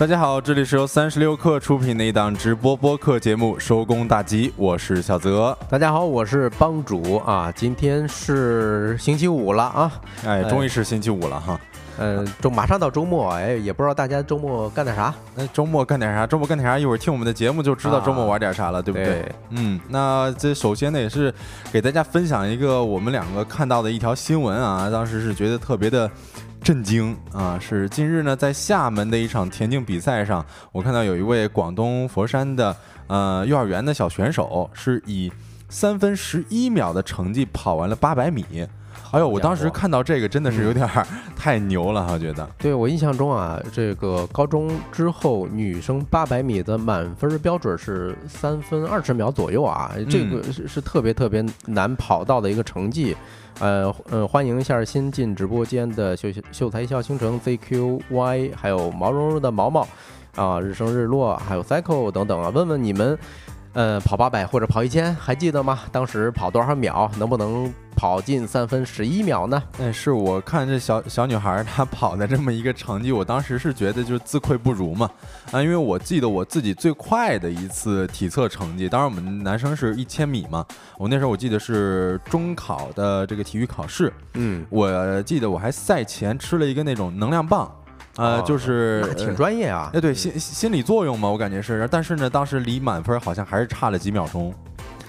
大家好，这里是由三十六氪出品的一档直播播客节目《收工大吉》，我是小泽。大家好，我是帮主啊，今天是星期五了啊，哎，终于是星期五了哈。呃，周马上到周末，哎，也不知道大家周末干点啥？那周末干点啥？周末干点啥？一会儿听我们的节目就知道周末玩点啥了，对不对？嗯，那这首先呢，也是给大家分享一个我们两个看到的一条新闻啊，当时是觉得特别的震惊啊。是近日呢，在厦门的一场田径比赛上，我看到有一位广东佛山的呃幼儿园的小选手，是以三分十一秒的成绩跑完了八百米。哎呦，我当时看到这个真的是有点太牛了，我觉得。对我印象中啊，这个高中之后女生八百米的满分标准是三分二十秒左右啊，这个是是特别特别难跑到的一个成绩。呃呃，欢迎一下新进直播间的秀秀才一笑倾城 ZQY，还有毛茸茸的毛毛啊，日升日落，还有 Cycle 等等啊，问问你们。呃，跑八百或者跑一千，还记得吗？当时跑多少秒？能不能跑进三分十一秒呢？哎，是我看这小小女孩她跑的这么一个成绩，我当时是觉得就是自愧不如嘛。啊，因为我记得我自己最快的一次体测成绩，当然我们男生是一千米嘛。我那时候我记得是中考的这个体育考试，嗯，我记得我还赛前吃了一个那种能量棒。呃，就是挺专业啊，哎，对，心心理作用嘛，我感觉是，但是呢，当时离满分好像还是差了几秒钟。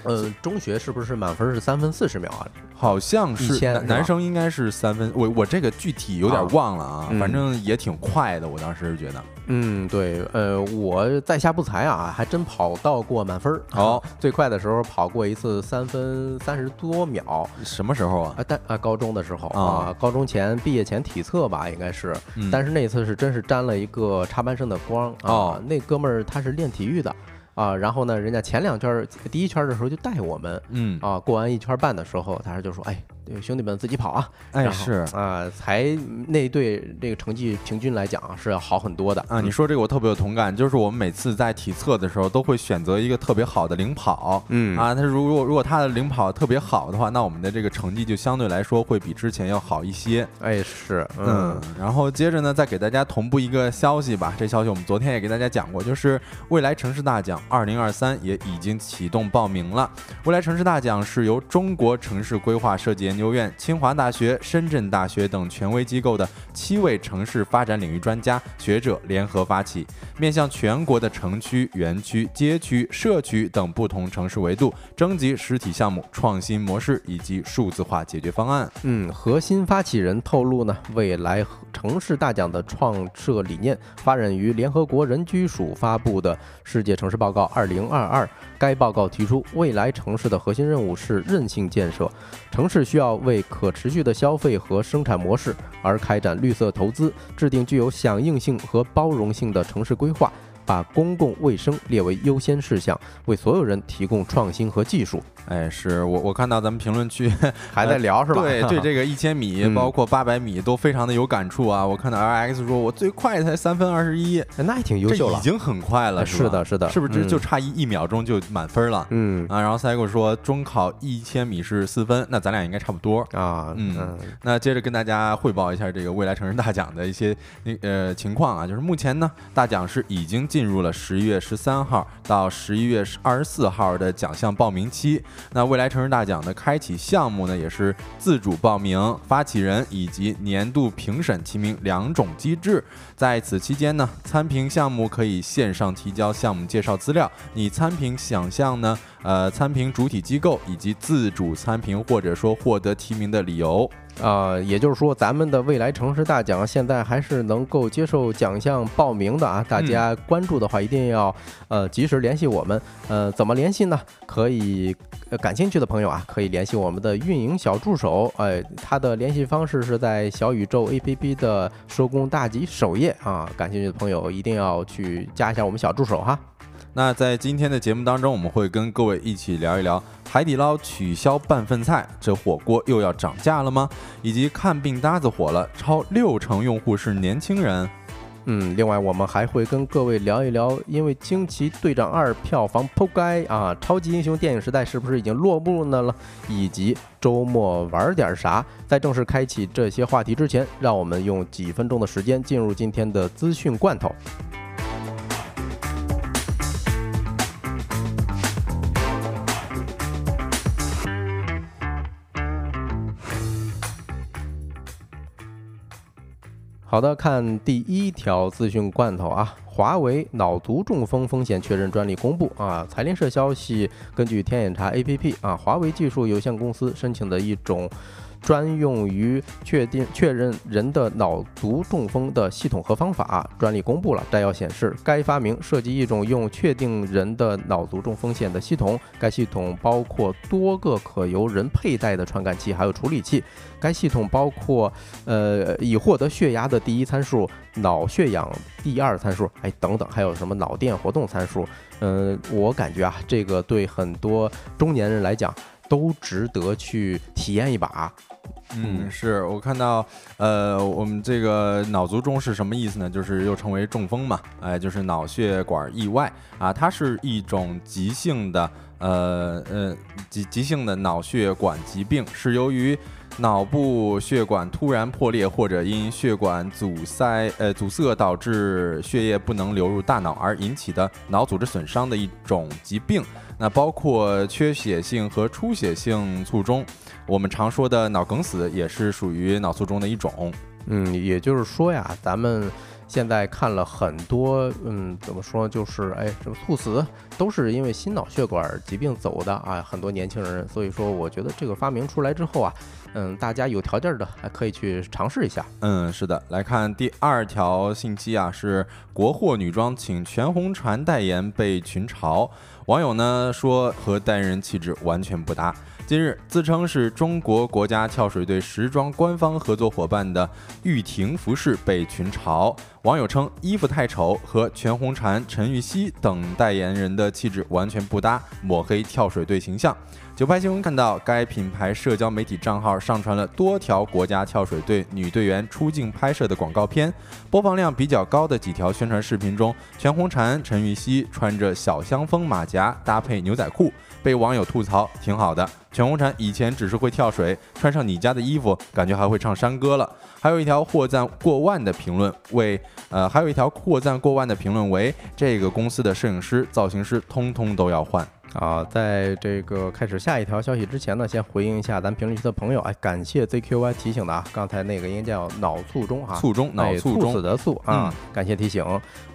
呃，中学是不是满分是三分四十秒啊？好像是，男生应该是三分。我我这个具体有点忘了啊，反正也挺快的。我当时觉得，嗯，对，呃，我在下不才啊，还真跑到过满分儿。好，最快的时候跑过一次三分三十多秒。什么时候啊？啊，但啊，高中的时候啊，高中前毕业前体测吧，应该是。但是那次是真是沾了一个插班生的光啊。那哥们儿他是练体育的。啊，然后呢，人家前两圈第一圈的时候就带我们，嗯，啊，过完一圈半的时候，他就说，哎。兄弟们自己跑啊！哎，是啊，才那队这个成绩平均来讲是要好很多的啊。你说这个我特别有同感，就是我们每次在体测的时候都会选择一个特别好的领跑，嗯啊，他如果如果他的领跑特别好的话，那我们的这个成绩就相对来说会比之前要好一些。哎，是，嗯。然后接着呢，再给大家同步一个消息吧。这消息我们昨天也给大家讲过，就是未来城市大奖二零二三也已经启动报名了。未来城市大奖是由中国城市规划设计研究院、清华。大学、深圳大学等权威机构的七位城市发展领域专家学者联合发起，面向全国的城区、园区、街区、社区等不同城市维度，征集实体项目、创新模式以及数字化解决方案。嗯，核心发起人透露呢，未来城市大奖的创设理念发展于联合国人居署发布的《世界城市报告二零二二》。该报告提出，未来城市的核心任务是韧性建设，城市需要要为可持续的消费和生产模式而开展绿色投资，制定具有响应性和包容性的城市规划。把公共卫生列为优先事项，为所有人提供创新和技术。哎，是我我看到咱们评论区 还在聊是吧？对对，这个一千米包括八百米都非常的有感触啊。我看到 R X 说，我最快才三分二十一，那也挺优秀了，已经很快了。是的，是的，是不是就就差一一秒钟就满分了？嗯啊，然后 Cycle 说中考一千米是四分，那咱俩应该差不多啊。嗯，那接着跟大家汇报一下这个未来城市大奖的一些那呃情况啊，就是目前呢，大奖是已经进进入了十一月十三号到十一月二十四号的奖项报名期。那未来城市大奖的开启项目呢，也是自主报名、发起人以及年度评审提名两种机制。在此期间呢，参评项目可以线上提交项目介绍资料。你参评想象呢，呃，参评主体机构以及自主参评或者说获得提名的理由。呃，也就是说，咱们的未来城市大奖现在还是能够接受奖项报名的啊！大家关注的话，一定要呃及时联系我们。呃，怎么联系呢？可以，呃感兴趣的朋友啊，可以联系我们的运营小助手。哎，他的联系方式是在小宇宙 APP 的收工大吉首页啊！感兴趣的朋友一定要去加一下我们小助手哈。那在今天的节目当中，我们会跟各位一起聊一聊海底捞取消半份菜，这火锅又要涨价了吗？以及看病搭子火了，超六成用户是年轻人。嗯，另外我们还会跟各位聊一聊，因为《惊奇队长二》票房扑街啊，超级英雄电影时代是不是已经落幕呢了？以及周末玩点啥？在正式开启这些话题之前，让我们用几分钟的时间进入今天的资讯罐头。好的，看第一条资讯罐头啊，华为脑卒中风风险确认专利公布啊。财联社消息，根据天眼查 APP 啊，华为技术有限公司申请的一种。专用于确定确认人的脑卒中风的系统和方法专利公布了。摘要显示，该发明涉及一种用确定人的脑卒中风险的系统。该系统包括多个可由人佩戴的传感器，还有处理器。该系统包括呃已获得血压的第一参数、脑血氧第二参数，哎等等，还有什么脑电活动参数？嗯，我感觉啊，这个对很多中年人来讲都值得去体验一把。嗯，是我看到，呃，我们这个脑卒中是什么意思呢？就是又称为中风嘛，哎，就是脑血管意外啊，它是一种急性的，呃呃，急急性的脑血管疾病，是由于脑部血管突然破裂或者因血管阻塞呃阻塞导致血液不能流入大脑而引起的脑组织损伤的一种疾病。那包括缺血性和出血性卒中。我们常说的脑梗死也是属于脑卒中的一种。嗯，也就是说呀，咱们现在看了很多，嗯，怎么说，就是哎，什么猝死都是因为心脑血管疾病走的啊，很多年轻人。所以说，我觉得这个发明出来之后啊，嗯，大家有条件的还可以去尝试一下。嗯，是的。来看第二条信息啊，是国货女装请全红婵代言被群嘲，网友呢说和代言人气质完全不搭。近日，自称是中国国家跳水队时装官方合作伙伴的玉婷服饰被群嘲，网友称衣服太丑，和全红婵、陈芋汐等代言人的气质完全不搭，抹黑跳水队形象。九拍新闻看到，该品牌社交媒体账号上传了多条国家跳水队女队员出镜拍摄的广告片，播放量比较高的几条宣传视频中，全红婵、陈芋汐穿着小香风马甲搭配牛仔裤。被网友吐槽挺好的，全红婵以前只是会跳水，穿上你家的衣服，感觉还会唱山歌了。还有一条获赞过万的评论为，呃，还有一条获赞过万的评论为，这个公司的摄影师、造型师通通都要换。啊，在这个开始下一条消息之前呢，先回应一下咱评论区的朋友，哎，感谢 ZQY 提醒的啊，刚才那个应该叫脑卒中哈，卒中，脑卒中猝死的猝啊，感谢提醒。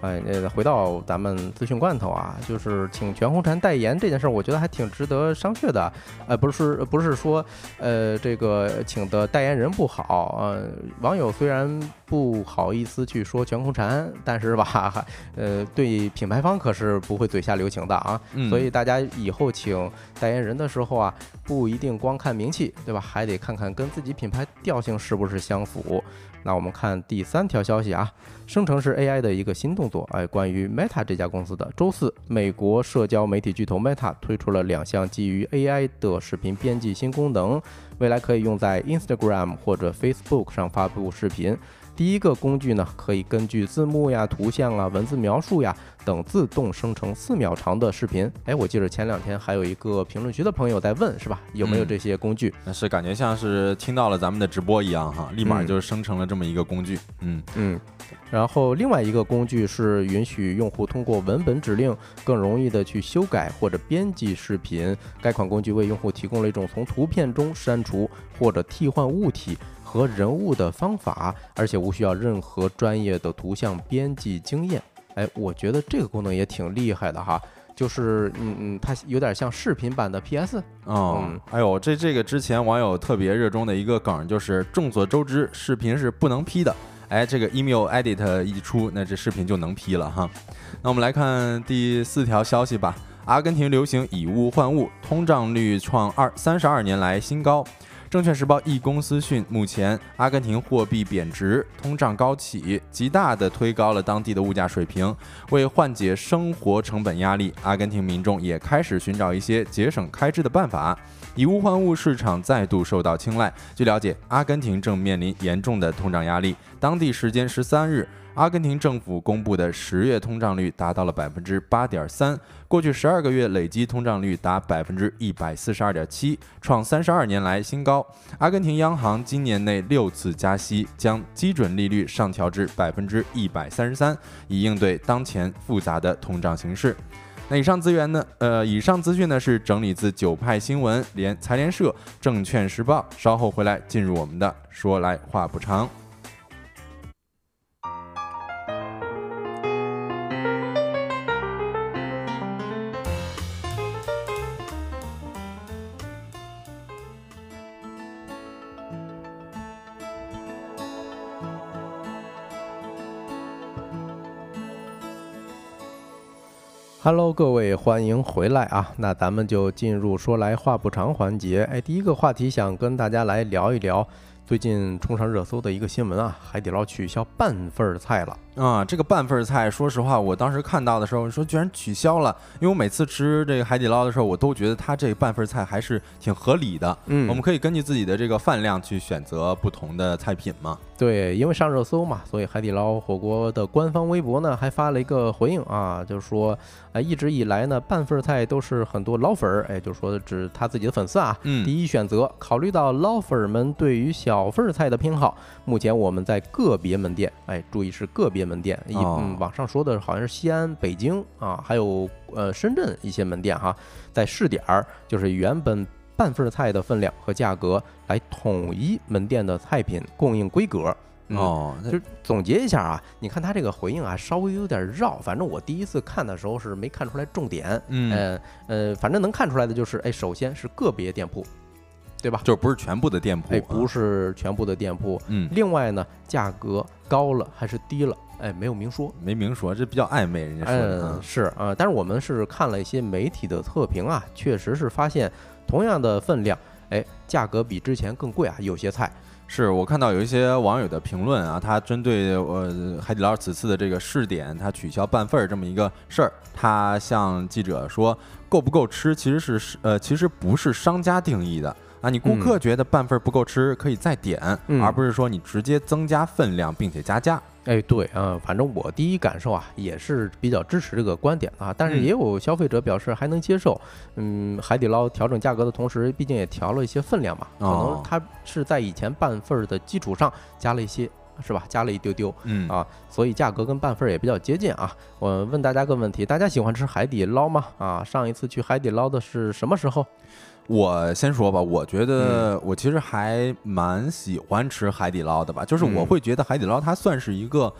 哎，呃，回到咱们资讯罐头啊，就是请全红婵代言这件事儿，我觉得还挺值得商榷的。呃，不是，不是说，呃，这个请的代言人不好，呃，网友虽然不好意思去说全红婵，但是吧，呃，对品牌方可是不会嘴下留情的啊，所以大家。以后请代言人的时候啊，不一定光看名气，对吧？还得看看跟自己品牌调性是不是相符。那我们看第三条消息啊，生成式 AI 的一个新动作。哎，关于 Meta 这家公司的，周四，美国社交媒体巨头 Meta 推出了两项基于 AI 的视频编辑新功能，未来可以用在 Instagram 或者 Facebook 上发布视频。第一个工具呢，可以根据字幕呀、图像啊、文字描述呀等自动生成四秒长的视频。哎，我记得前两天还有一个评论区的朋友在问，是吧？有没有这些工具？那是感觉像是听到了咱们的直播一样哈，立马就生成了这么一个工具。嗯嗯。然后另外一个工具是允许用户通过文本指令更容易的去修改或者编辑视频。该款工具为用户提供了一种从图片中删除或者替换物体。和人物的方法，而且无需要任何专业的图像编辑经验。哎，我觉得这个功能也挺厉害的哈，就是嗯嗯，它有点像视频版的 PS。嗯，哎呦，这这个之前网友特别热衷的一个梗，就是众所周知，视频是不能 P 的。哎，这个 Email Edit 一出，那这视频就能 P 了哈。那我们来看第四条消息吧。阿根廷流行以物换物，通胀率创二三十二年来新高。证券时报一公司讯，目前阿根廷货币贬值，通胀高企，极大地推高了当地的物价水平。为缓解生活成本压力，阿根廷民众也开始寻找一些节省开支的办法。以物换物市场再度受到青睐。据了解，阿根廷正面临严重的通胀压力。当地时间十三日。阿根廷政府公布的十月通胀率达到了百分之八点三，过去十二个月累计通胀率达百分之一百四十二点七，创三十二年来新高。阿根廷央行今年内六次加息，将基准利率上调至百分之一百三十三，以应对当前复杂的通胀形势。那以上资源呢？呃，以上资讯呢是整理自九派新闻、联财联社、证券时报。稍后回来进入我们的说来话不长。Hello，各位，欢迎回来啊！那咱们就进入说来话不长环节。哎，第一个话题想跟大家来聊一聊最近冲上热搜的一个新闻啊，海底捞取消半份儿菜了。啊，这个半份儿菜，说实话，我当时看到的时候说居然取消了，因为我每次吃这个海底捞的时候，我都觉得它这半份菜还是挺合理的。嗯我们可以根据自己的这个饭量去选择不同的菜品嘛。对，因为上热搜嘛，所以海底捞火锅的官方微博呢还发了一个回应啊，就是说，哎，一直以来呢，半份儿菜都是很多捞粉儿，哎，就是说指他自己的粉丝啊，嗯第一选择。考虑到捞粉儿们对于小份儿菜的偏好，目前我们在个别门店，哎，注意是个别门店，一哦嗯，网上说的好像是西安、北京啊，还有呃深圳一些门店哈，在试点儿，就是原本半份菜的分量和价格来统一门店的菜品供应规格。嗯哦，就是总结一下啊，你看他这个回应啊，稍微有点绕。反正我第一次看的时候是没看出来重点，嗯，呃呃，反正能看出来的就是，哎，首先是个别店铺，对吧？就不是全部的店铺，哎，不啊，是全部的店铺。嗯，另外呢，价格高了还是低了，哎，没有明说。没明说，这比较暧昧，人家说的嗯，啊。是啊、但是我们是看了一些媒体的测评啊，确实是发现同样的分量，哎，价格比之前更贵啊，有些菜。是我看到有一些网友的评论啊，他针对呃海底捞此次的这个试点，他取消半份儿这么一个事儿，他向记者说够不够吃，其实是呃其实不是商家定义的啊，你顾客觉得半份儿不够吃，可以再点，嗯而不是说你直接增加分量并且加价。哎，对啊、反正我第一感受啊，也是比较支持这个观点啊，但是嗯也有消费者表示还能接受。嗯，海底捞调整价格的同时，毕竟也调了一些分量嘛，可哦能它是在以前半份儿的基础上加了一些，是吧？加了一丢丢嗯啊，所以价格跟半份儿也比较接近啊。我问大家个问题，大家喜欢吃海底捞吗？啊，上一次去海底捞的是什么时候？我先说吧，我觉嗯得我其实还蛮喜欢吃海底捞的吧，就是我嗯会觉得海底捞它算是一个。嗯，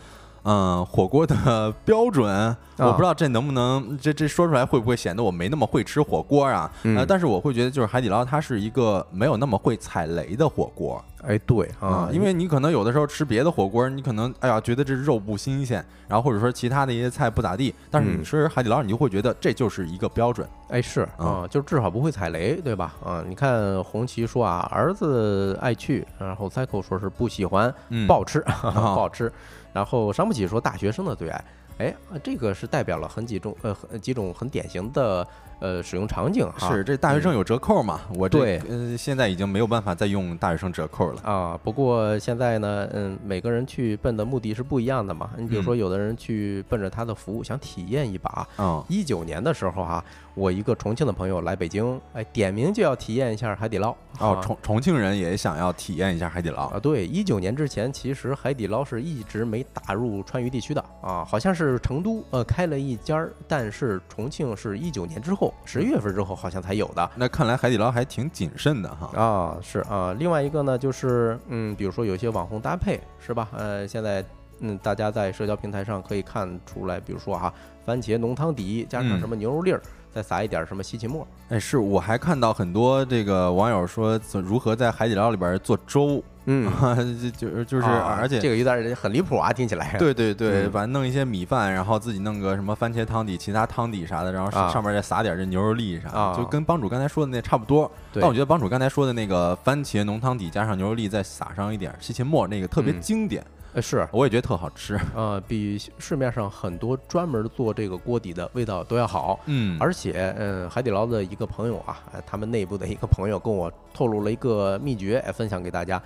火锅的标准，啊我不知道这能不能，这这说出来会不会显得我没那么会吃火锅啊？呃，嗯但是我会觉得，就是海底捞它是一个没有那么会踩雷的火锅哎，对啊，因为你可能有的时候吃别的火锅，你可能哎呀觉得这肉不新鲜，然后或者说其他的一些菜不咋地，但是你嗯吃海底捞，你就会觉得这就是一个标准。哎，是啊，就至少不会踩雷，对吧？啊，你看红旗说啊，儿子爱去，然后 Cycle 说是不喜欢，嗯，不好吃，不好吃。然后伤不起说大学生的最爱，哎，这个是代表了很几种呃几种很典型的呃使用场景哈。是这大学生有折扣嘛？我这对呃现在已经没有办法再用大学生折扣了。啊，不过现在呢，嗯，每个人去奔的目的是不一样的嘛。你比如说，嗯有的人去奔着他的服务，想体验一把。嗯，一九年的时候哈、我一个重庆的朋友来北京，哎，点名就要体验一下海底捞。哦，啊重重庆人也想要体验一下海底捞。啊，对，一九年之前，其实海底捞是一直没打入川渝地区的啊，好像是成都呃开了一家儿，但是重庆是一九年之后十一月份之后好像才有的。那看来海底捞还挺谨慎的哈。啊，是啊，另外一个呢，就是嗯，比如说有些网红搭配是吧？呃，现在嗯，大家在社交平台上可以看出来，比如说哈、番茄浓汤底加上嗯什么牛肉粒儿，再撒一点什么西芹末，哎，是我还看到很多这个网友说怎如何在海底捞里边做粥，嗯，就就就是啊而且这个有点很离谱啊，听起来。对对对，嗯反正弄一些米饭，然后自己弄个什么番茄汤底、其他汤底啥的，然后啊上上面再撒点这牛肉粒啥就跟帮主刚才说的那差不多。但我觉得帮主刚才说的那个番茄浓汤底加上牛肉粒，再撒上一点西芹末，那个特别嗯经典，呃是，我也觉得特好吃。呃，比市面上很多专门做这个锅底的味道都要好。嗯，而且，嗯，海底捞的一个朋友啊，呃他们内部的一个朋友跟我透露了一个秘诀，哎，分享给大家。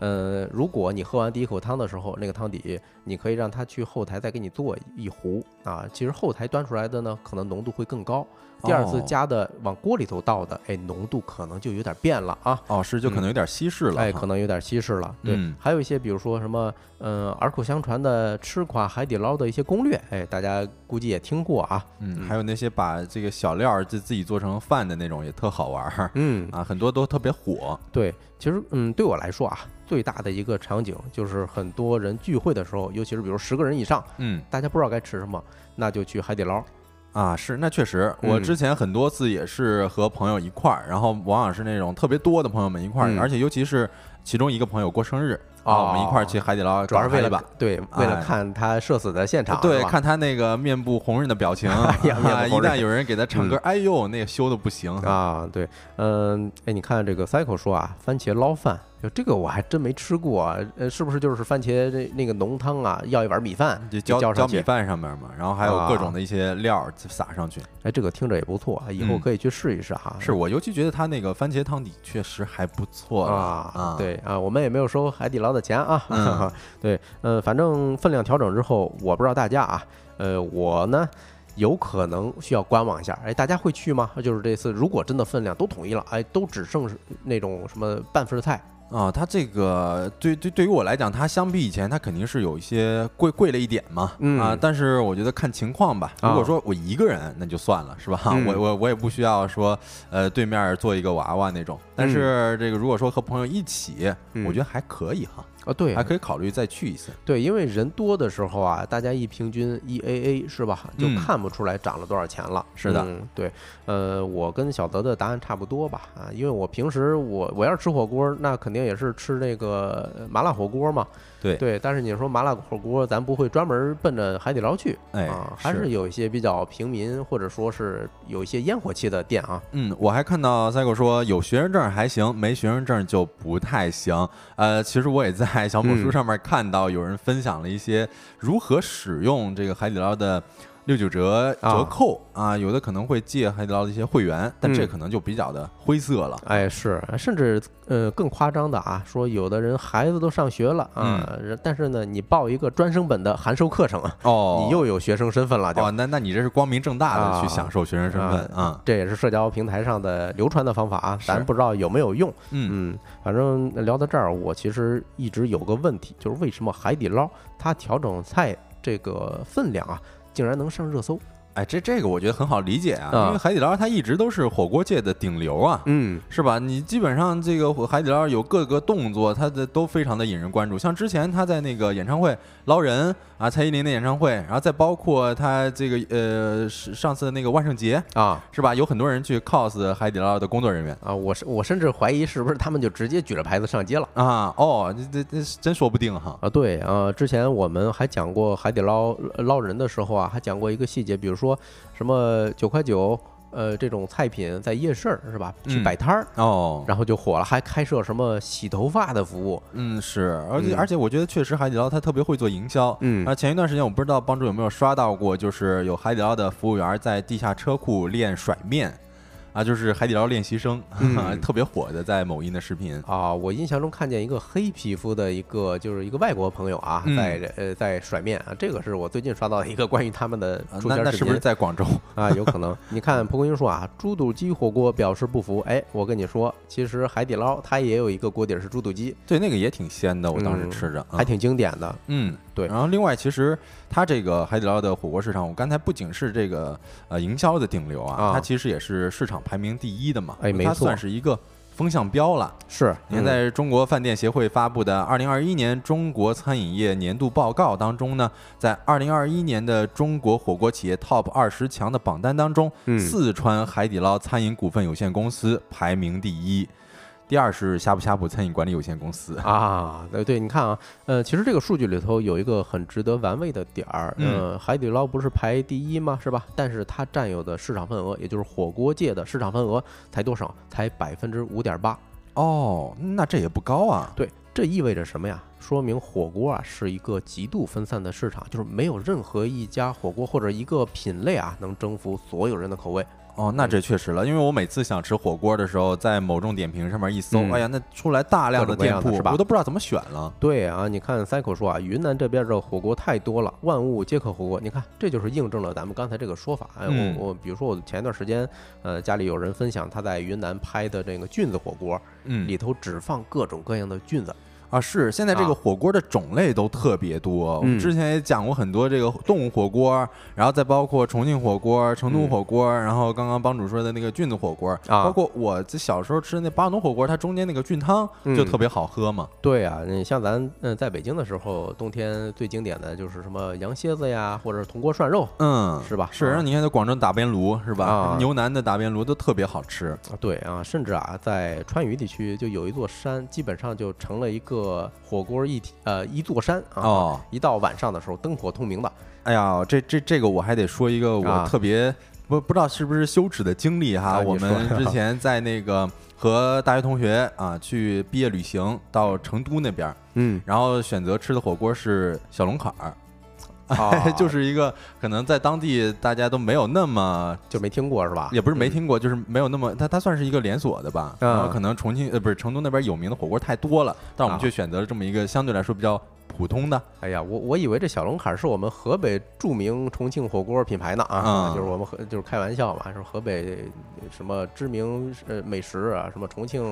呃，如果你喝完第一口汤的时候，那个汤底，你可以让他去后台再给你做一壶啊。其实后台端出来的呢，可能浓度会更高。第二次哦加的往锅里头倒的，哎，浓度可能就有点变了啊。哦，是就可能有点稀释了哈，哎，可能有点稀释了。对，嗯还有一些比如说什么，嗯、耳口相传的吃垮海底捞的一些攻略，哎，大家估计也听过啊。嗯，还有那些把这个小料儿自自己做成饭的那种也特好玩儿嗯，啊，很多都特别火。对，其实嗯，对我来说啊，最大的一个场景就是很多人聚会的时候，尤其是比如十个人以上，嗯。大家不知道该吃什么，那就去海底捞。啊，是那确实，我嗯。之前很多次也是和朋友一块儿，然后往往是那种特别多的朋友们一块儿，嗯。而且尤其是其中一个朋友过生日，啊，我们一块儿去海底捞主要是为了。对，为了哎看他社死的现场，对，看他那个面部红润的表情，呀面部啊 一旦有人给他唱歌，哎呦，那个羞的不行啊，对，嗯，哎，你看这个 Cycle 说啊，番茄捞饭，就这个我还真没吃过啊，呃，是不是就是番茄那那个浓汤啊，要一碗米饭就浇浇米？饭上面嘛，然后还有各种啊的一些料儿撒上去。哎，这个听着也不错啊，以后嗯可以去试一试哈。是我尤其觉得他那个番茄汤底确实还不错了啊，，对啊，我们也没有收海底捞的钱啊。嗯对，呃，反正分量调整之后，我不知道大家啊，呃，我呢有可能需要观望一下。哎，大家会去吗？就是这次如果真的分量都统一了，哎，都只剩那种什么半份菜啊，它这个对对对于我来讲，它相比以前，它肯定是有一些贵贵了一点嘛，嗯啊，但是我觉得看情况吧。如果啊说我一个人，那就算了，是吧？嗯我我我也不需要说，呃，对面做一个娃娃那种。但是这个如果说和朋友一起，嗯我觉得还可以哈，啊，对还可以考虑再去一次。对，因为人多的时候啊，大家一平均一 A A 是吧，就嗯看不出来涨了多少钱了。是的嗯，对，呃，我跟小泽的答案差不多吧，啊，因为我平时我我要是吃火锅，那肯定也是吃那个麻辣火锅嘛。对对，但是你说麻辣火锅，咱不会专门奔着海底捞去，哎啊，还是是有一些比较平民或者说是有一些烟火气的店啊。嗯，我还看到 Cycle 说有学生证还行，没学生证就不太行。呃，其实我也在小某书嗯上面看到有人分享了一些如何使用这个海底捞的六九折折啊扣啊，有的可能会借海底捞的一些会员，但这嗯可能就比较的灰色了。哎，是，甚至呃更夸张的啊，说有的人孩子都上学了啊，人但是呢，你报一个专升本的函授课程啊，哦，你又有学生身份了，就、哦，那那你这是光明正大的去啊享受学生身份啊？这也是社交平台上的流传的方法啊，咱不知道有没有用。嗯。嗯，反正聊到这儿，我其实一直有个问题，就是为什么海底捞它调整菜这个分量啊，竟然能上热搜？哎，这这个我觉得很好理解啊，啊因为海底捞它一直都是火锅界的顶流啊。嗯是吧？你基本上这个海底捞有各个动作，它的都非常的引人关注。像之前他在那个演唱会捞人啊，蔡依林的演唱会，然后再包括他这个呃是上次的那个万圣节，啊是吧？有很多人去 cos 海底捞的工作人员啊，我是我甚至怀疑是不是他们就直接举着牌子上街了。啊。哦，这这这真说不定哈。啊，对啊，之前我们还讲过海底捞呃捞人的时候啊，还讲过一个细节，比如说什么九块九，呃，这种菜品在夜市儿是吧，去嗯。摆摊儿，哦，然后就火了，还开设什么洗头发的服务，嗯是，而且嗯。而且我觉得确实海底捞它特别会做营销。嗯。啊，前一段时间我不知道帮主有没有刷到过，就是有海底捞的服务员在地下车库练甩面，啊，就是海底捞练习生，嗯 特别火的，在某音的视频。啊，我印象中看见一个黑皮肤的一个就是一个外国朋友啊，嗯在呃在甩面啊，这个是我最近刷到的一个关于他们的那那是不是频在广州？啊，有可能。你看蒲公英说啊，猪肚鸡火锅表示不服，哎，我跟你说，其实海底捞它也有一个锅底儿是猪肚鸡，对，那个也挺鲜的，我当时嗯吃着，啊还挺经典的。嗯，对。然后另外，其实它这个海底捞的火锅市场，我刚才不仅是这个呃营销的顶流啊，啊。它其实也是市场排名第一的嘛，没错。算是一个风向标了。是，你看，嗯在中国饭店协会发布的《二零二一年中国餐饮业年度报告》当中呢，在二零二一年的中国火锅企业 TOP 二十强的榜单当中，嗯。四川海底捞餐饮股份有限公司排名第一，第二是呷哺呷哺餐饮管理有限公司。啊，对对，你看啊，呃，其实这个数据里头有一个很值得玩味的点儿，嗯呃，海底捞不是排第一吗？是吧？但是它占有的市场份额，也就是火锅界的市场份额才多少？才百分之五点八。哦，那这也不高啊。对，这意味着什么呀？说明火锅啊是一个极度分散的市场，就是没有任何一家火锅或者一个品类啊能征服所有人的口味。哦，那这确实了，因为我每次想吃火锅的时候，在某众点评上面一搜，嗯哎呀，那出来大量的各种各店铺，样的是吧我都不知道怎么选了。对啊，你看 Cycle 说啊，云南这边的火锅太多了，万物皆可火锅。你看，这就是印证了咱们刚才这个说法。哎，嗯我我比如说我前一段时间，呃，家里有人分享他在云南拍的这个菌子火锅，嗯里头只放各种各样的菌子。啊，是现在这个啊火锅的种类都特别多。我们嗯之前也讲过很多这个动物火锅，然后再包括重庆火锅、成都嗯火锅，然后刚刚帮主说的那个菌子火锅，啊包括我这小时候吃的那八龙火锅，它中间那个菌汤就嗯特别好喝嘛。对啊，你像咱嗯、在北京的时候，冬天最经典的就是什么羊蝎子呀，或者是铜锅涮肉嗯，是吧是，啊然后你看在广州打边炉是吧？啊 牛腩的打边炉都特别好吃。啊。对啊，甚至啊，在川渝地区就有一座山，基本上就成了一个个火锅一体呃一座山啊，哦，一到晚上的时候灯火通明的。哎呀，这这这个我还得说一个我啊特别不不知道是不是羞耻的经历哈。啊你我们说 之前在那个和大学同学啊去毕业旅行到成都那边儿，嗯，然后选择吃的火锅是小龙坎儿，啊 就是一个可能在当地大家都没有那么。就没听过是吧？也不是没听过，就是没有那么它它算是一个连锁的吧，啊然后可能重庆呃不是成都那边有名的火锅太多了，但我们啊却选择了这么一个相对来说比较普通的，哎呀，我我以为这小龙坎儿是我们河北著名重庆火锅品牌呢啊，嗯就是我们河就是开玩笑嘛，说河北什么知名呃美食啊，什么重庆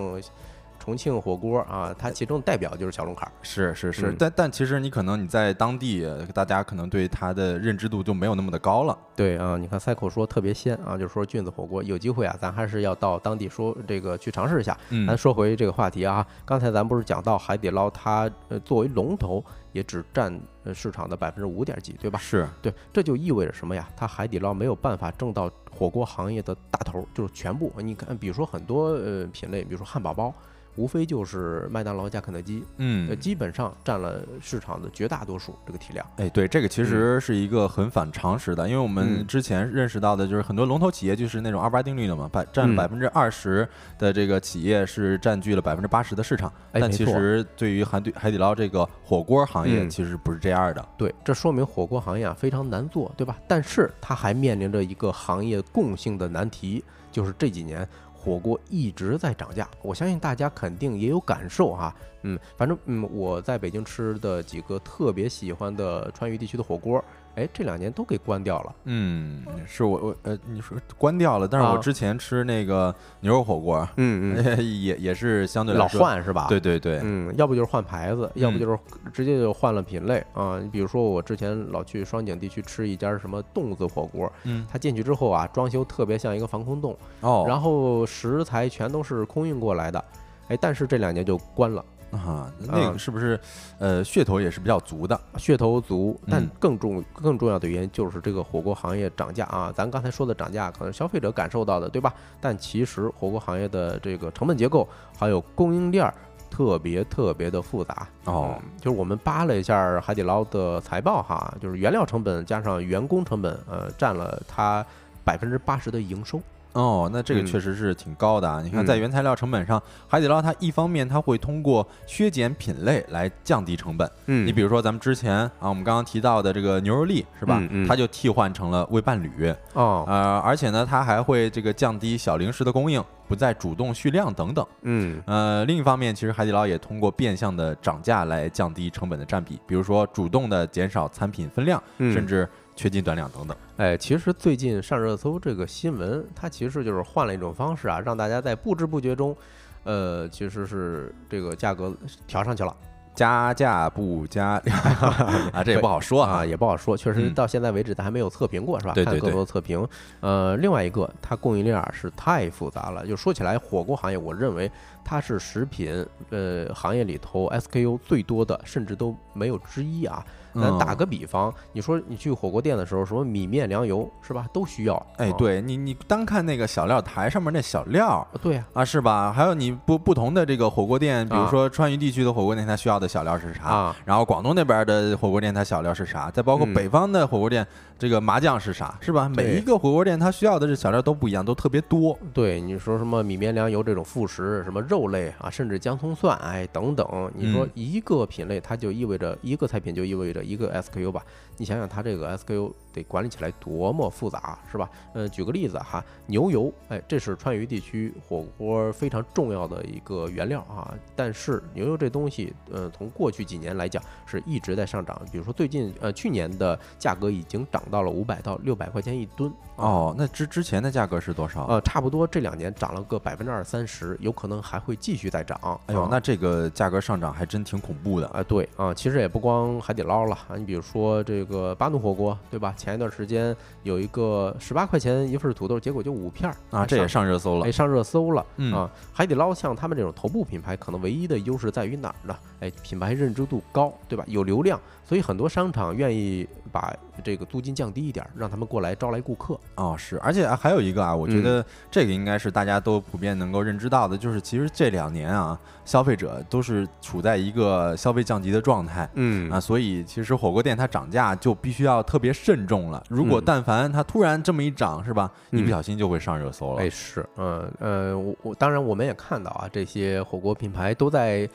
重庆火锅啊，它其中代表就是小龙坎儿。是是是，嗯但但其实你可能你在当地，呃大家可能对它的认知度就没有那么的高了。对啊，你看 Cycle 说特别鲜啊，就是说菌子火锅，有机会啊，咱还是要到当地说这个去尝试一下。嗯咱说回这个话题啊，刚才咱不是讲到海底捞它呃作为龙头，也只占呃市场的百分之五点几，对吧？是，对，这就意味着什么呀？它海底捞没有办法挣到火锅行业的大头，就是全部。你看，比如说很多呃品类，比如说汉堡包，无非就是麦当劳加肯德基，呃，嗯，基本上占了市场的绝大多数这个体量。哎，对，这个其实是一个很反常识的，因为我们嗯之前认识到的就是很多龙头企业就是那种二八定律的嘛，百占嗯百分之二十的这个企业是占据了百分之八十的市场，但其实对于海底海底捞这个火锅行业嗯其实不是这样的。对，这说明火锅行业啊非常难做，对吧？但是它还面临着一个行业共性的难题，就是这几年火锅一直在涨价。我相信大家肯定也有感受哈。嗯，反正嗯，我在北京吃的几个特别喜欢的川渝地区的火锅，哎，这两年都给关掉了。嗯，是我我呃，你说关掉了，但是我啊之前吃那个牛肉火锅，嗯嗯，也也是相对来老，换是吧？对对对，嗯，要不就是换牌子，要不嗯就是直接就换了品类啊。你比如说，我之前老去双井地区吃一家什么洞子火锅，嗯，它进去之后啊，装修特别像一个防空洞，哦，然后食材全都是空运过来的，哎，但是这两年就关了，啊，那啊个是不是呃噱头也是比较足的？噱头足。但嗯更重更重要的原因就是这个火锅行业涨价啊，咱刚才说的涨价，可能消费者感受到的，对吧？但其实火锅行业的这个成本结构还有供应链儿特别特别的复杂。哦嗯，就是我们扒了一下海底捞的财报哈，就是原料成本加上员工成本，呃，占了它百分之八十的营收。哦，那这个嗯确实是挺高的啊！你看，嗯在原材料成本上，海底捞它一方面它会通过削减品类来降低成本。嗯你比如说咱们之前啊，我们刚刚提到的这个牛肉粒是吧嗯？嗯它就替换成了味伴侣，哦，呃，而且呢，它还会这个降低小零食的供应，不再主动蓄量等等。嗯呃，另一方面，其实海底捞也通过变相的涨价来降低成本的占比，比如说主动的减少餐品分量，嗯甚至缺斤短两等等。哎，其实最近上热搜这个新闻，它其实就是换了一种方式啊，让大家在不知不觉中，呃，其实是这个价格调上去了加价不加量 啊，这也不好说啊，啊。也不好说。确实嗯到现在为止，它还没有测评过，是吧？看更多测评。呃，另外一个，它供应链儿是太复杂了。就说起来，火锅行业，我认为它是食品呃行业里头 SKU 最多的，甚至都没有之一啊。咱嗯打个比方，你说你去火锅店的时候，什么米面粮油是吧，都需要。哎，啊，对你，你单看那个小料台上面那小料对呀、啊，是吧？还有你不不同的这个火锅店，比如啊说川渝地区的火锅店，它需要的小料是啥？啊，然后广东那边的火锅店，它小料是啥？再包括嗯北方的火锅店，这个麻酱是啥？是吧？每一个火锅店它需要的这小料都不一样，都特别多。对，你说什么米面粮油这种副食，什么肉类啊，甚至姜葱蒜，哎等等，你说嗯一个品类，它就意味着一个菜品就意味着一个 SKU 吧？你想想它这个 SKU 得管理起来多么复杂，是吧？嗯，举个例子哈，牛油，哎，这是川渝地区火锅非常重要的一个原料啊。但是牛油这东西，呃，从过去几年来讲是一直在上涨，比如说最近呃去年的价格已经涨到了五百到六百块钱一吨。啊哦，那之之前的价格是多少？呃，差不多这两年涨了个百分之二三十，有可能还会继续再涨。哎呦啊，那这个价格上涨还真挺恐怖的。啊，对啊，其实也不光海底捞了啊，你比如说这个巴奴火锅，对吧？前一段时间有一个十八块钱一份土豆，结果就五片儿啊，这也上热搜了哎。上热搜了、嗯啊。海底捞像他们这种头部品牌，可能唯一的优势在于哪儿呢？哎，品牌认知度高，对吧？有流量，所以很多商场愿意把这个租金降低一点儿，让他们过来招来顾客。哦，是，而且啊还有一个啊，我觉嗯得这个应该是大家都普遍能够认知到的，就是其实这两年啊，消费者都是处在一个消费降级的状态。嗯啊，所以其实火锅店它涨价就必须要特别慎重了。如果嗯但凡它突然这么一涨，是吧？一不嗯小心就会上热搜了。哎，是，嗯呃，我我当然我们也看到啊，这些火锅品牌都在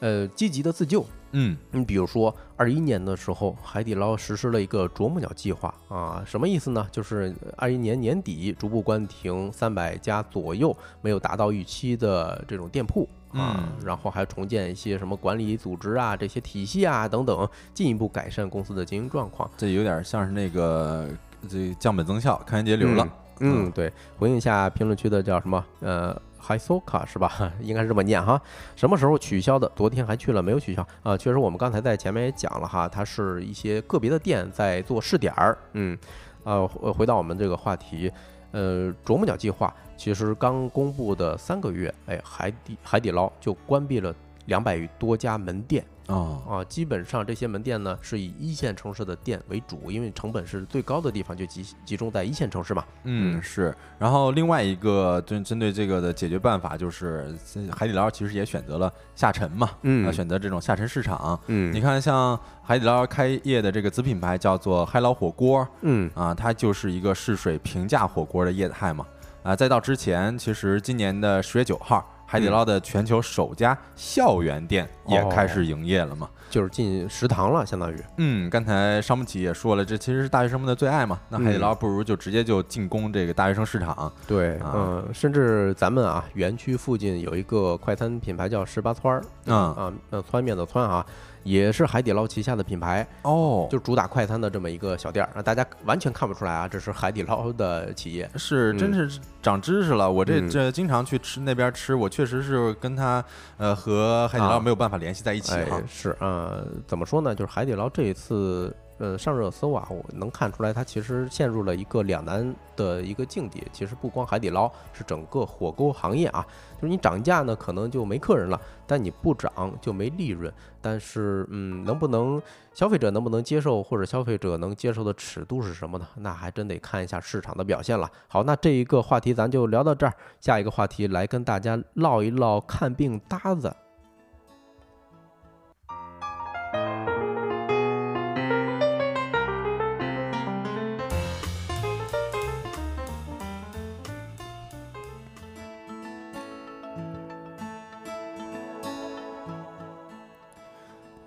呃积极的自救。嗯你比如说，二一年的时候，海底捞实施了一个啄木鸟计划啊，什么意思呢？就是二一年年底逐步关停三百家左右没有达到预期的这种店铺啊，嗯然后还重建一些什么管理组织啊、这些体系啊等等，进一步改善公司的经营状况。这有点像是那个这降本增效、开源节流了。嗯，对，回应一下评论区的叫什么？呃，Hisoka 是吧？应该是这么念哈。什么时候取消的？昨天还去了，没有取消啊。确实，我们刚才在前面也讲了哈，它是一些个别的店在做试点儿。嗯，呃，回到我们这个话题，呃，啄木鸟计划其实刚公布的三个月，哎，海底海底捞就关闭了两百余多家门店。哦，啊，基本上这些门店呢是以一线城市的店为主，因为成本是最高的地方就集集中在一线城市嘛。嗯，嗯是。然后另外一个针针对这个的解决办法就是，海底捞其实也选择了下沉嘛，嗯呃选择这种下沉市场。嗯你看，像海底捞开业的这个子品牌叫做海捞火锅嗯啊，它就是一个试水平价火锅的业态嘛。啊，再到之前，其实今年的十月九号，海底捞的全球首家校园店也开始营业了嘛。就是进食堂了，相当于。嗯，刚才商务企也说了，这其实是大学生们的最爱嘛。那海底捞不如就直接就进攻这个大学生市场。对，啊嗯，甚至咱们啊，园区附近有一个快餐品牌叫十八川儿，嗯啊，呃，汆面的汆啊，也是海底捞旗下的品牌，哦，就主打快餐的这么一个小店儿，那大家完全看不出来啊，这是海底捞的企业。是，真嗯是长知识了。我这嗯这经常去吃那边吃，我确实是跟他呃和海底捞啊没有办法联系在一起哎哈。，是，呃，怎么说呢？就是海底捞这一次，呃，上热搜啊，我能看出来，它其实陷入了一个两难的一个境地。其实不光海底捞，是整个火锅行业啊，就是你涨价呢，可能就没客人了；但你不涨就没利润。但是，嗯，能不能消费者能不能接受，或者消费者能接受的尺度是什么呢？那还真得看一下市场的表现了。好，那这一个话题咱就聊到这儿，下一个话题来跟大家唠一唠看病搭子。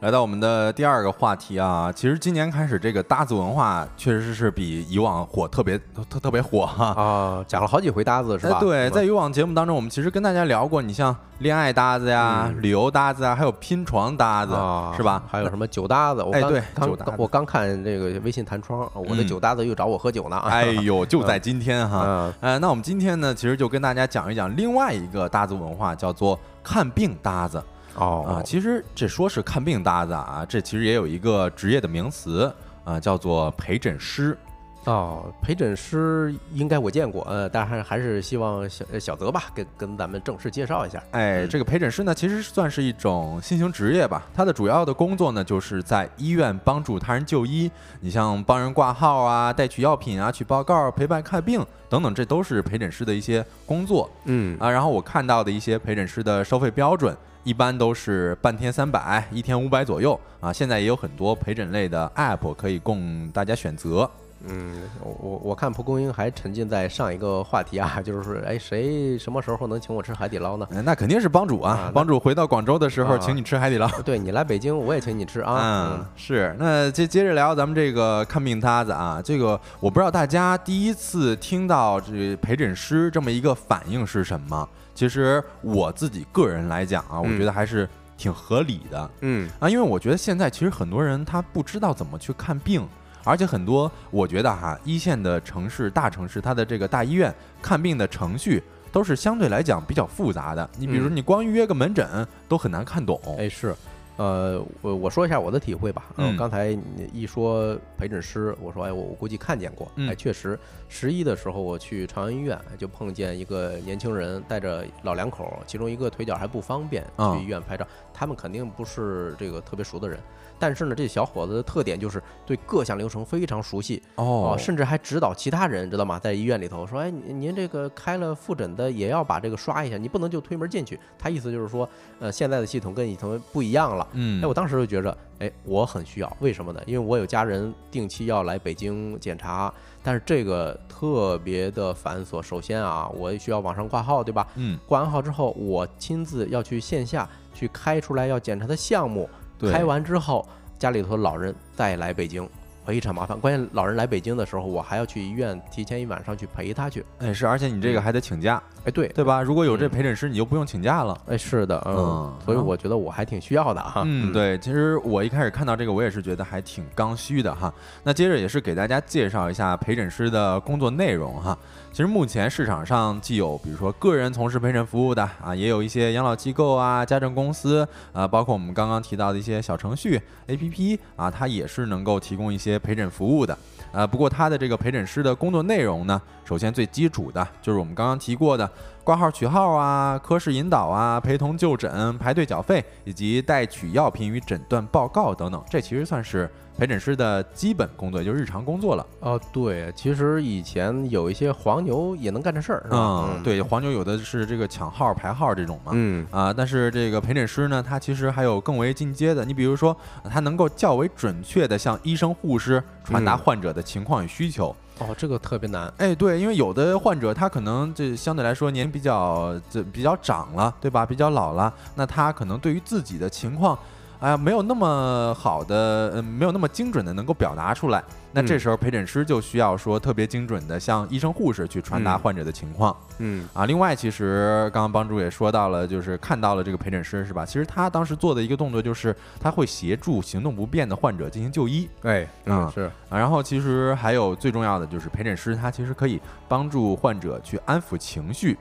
来到我们的第二个话题啊，其实今年开始这个搭子文化确实是比以往火特别特特别火哈。啊，讲了好几回搭子是吧？哎对，嗯在以往节目当中，我们其实跟大家聊过，你像恋爱搭子呀、嗯旅游搭子啊，还有拼床搭子，啊，是吧？还有什么酒搭子？我刚哎对酒搭子我刚看这个微信弹窗，我的嗯酒搭子又找我喝酒呢。哎呦，就在今天哈。嗯，呃，那我们今天呢，其实就跟大家讲一讲另外一个搭子文化，叫做看病搭子哦啊。其实这说是看病搭子啊，这其实也有一个职业的名词啊，叫做陪诊师。哦，陪诊师应该我见过，呃，但是还是希望小呃小泽吧，跟跟咱们正式介绍一下。哎，嗯这个陪诊师呢，其实算是一种新型职业吧。他的主要的工作呢，就是在医院帮助他人就医。你像帮人挂号啊、带取药品啊、取报告、陪伴看病等等，这都是陪诊师的一些工作嗯啊。然后我看到的一些陪诊师的收费标准，一般都是半天三百，一天五百左右啊。现在也有很多陪诊类的 app 可以供大家选择。嗯，我我我看蒲公英还沉浸在上一个话题啊，就是说，哎，谁什么时候能请我吃海底捞呢？嗯那肯定是帮主啊。啊帮主回到广州的时候，啊请你吃海底捞。对你来北京，我也请你吃啊。嗯，是。那接接着聊咱们这个看病搭子啊，这个我不知道大家第一次听到这陪诊师这么一个反应是什么。其实我自己个人来讲啊，我嗯觉得还是挺合理的嗯啊，因为我觉得现在其实很多人他不知道怎么去看病。而且很多，我觉得哈，一线的城市、大城市，它的这个大医院看病的程序都是相对来讲比较复杂的。你比如你光预约个门诊都很难看懂。哎是，呃，我我说一下我的体会吧。呃嗯刚才你一说陪诊师，我说哎，我我估计看见过。嗯哎，确实，十一的时候我去长安医院，就碰见一个年轻人带着老两口，其中一个腿脚还不方便，啊去医院拍照。他们肯定不是这个特别熟的人，但是呢，这小伙子的特点就是对各项流程非常熟悉哦，甚至还指导其他人，知道吗？在医院里头说，哎，您这个开了复诊的也要把这个刷一下，你不能就推门进去。他意思就是说，呃，现在的系统跟以前不一样了。嗯，哎，我当时就觉着，哎，我很需要，为什么呢？因为我有家人定期要来北京检查，但是这个特别的繁琐。首先啊，我需要网上挂号，对吧？嗯，挂完号之后，我亲自要去线下去开出来要检查的项目，开完之后，家里头老人再来北京。非常麻烦，关键老人来北京的时候，我还要去医院提前一晚上去陪他去。哎，是，而且你这个还得请假，哎，对，对吧？如果有这陪诊师，你就不用请假了。哎，是的，嗯，所以我觉得我还挺需要的哈。嗯，对，其实我一开始看到这个，我也是觉得还挺刚需的哈。那接着也是给大家介绍一下陪诊师的工作内容哈。其实目前市场上既有比如说个人从事陪诊服务的啊，也有一些养老机构啊、家政公司啊，包括我们刚刚提到的一些小程序 APP 啊，它也是能够提供一些陪诊服务的。呃，不过它的这个陪诊师的工作内容呢，首先最基础的就是我们刚刚提过的挂号取号啊、科室引导啊、陪同就诊、排队缴费以及代取药品与诊断报告等等，这其实算是。陪诊师的基本工作就是日常工作了。哦，对，其实以前有一些黄牛也能干这事儿，是吧？嗯，对，黄牛有的是这个抢号排号这种嘛。嗯啊，但是这个陪诊师呢，他其实还有更为进阶的。你比如说，他能够较为准确的向医生、护士传达患者的情况与需求。哦，这个特别难。哎，对，因为有的患者他可能这相对来说年比较这比较长了，对吧？比较老了，那他可能对于自己的情况。哎呀，没有那么好的，嗯，没有那么精准的能够表达出来。那这时候陪诊师就需要说特别精准的向医生护士去传达患者的情况。嗯啊，另外其实刚刚帮助也说到了，就是看到了这个陪诊师是吧？其实他当时做的一个动作就是他会协助行动不便的患者进行就医。哎，嗯是啊，然后其实还有最重要的就是陪诊师他其实可以帮助患者去安抚情绪。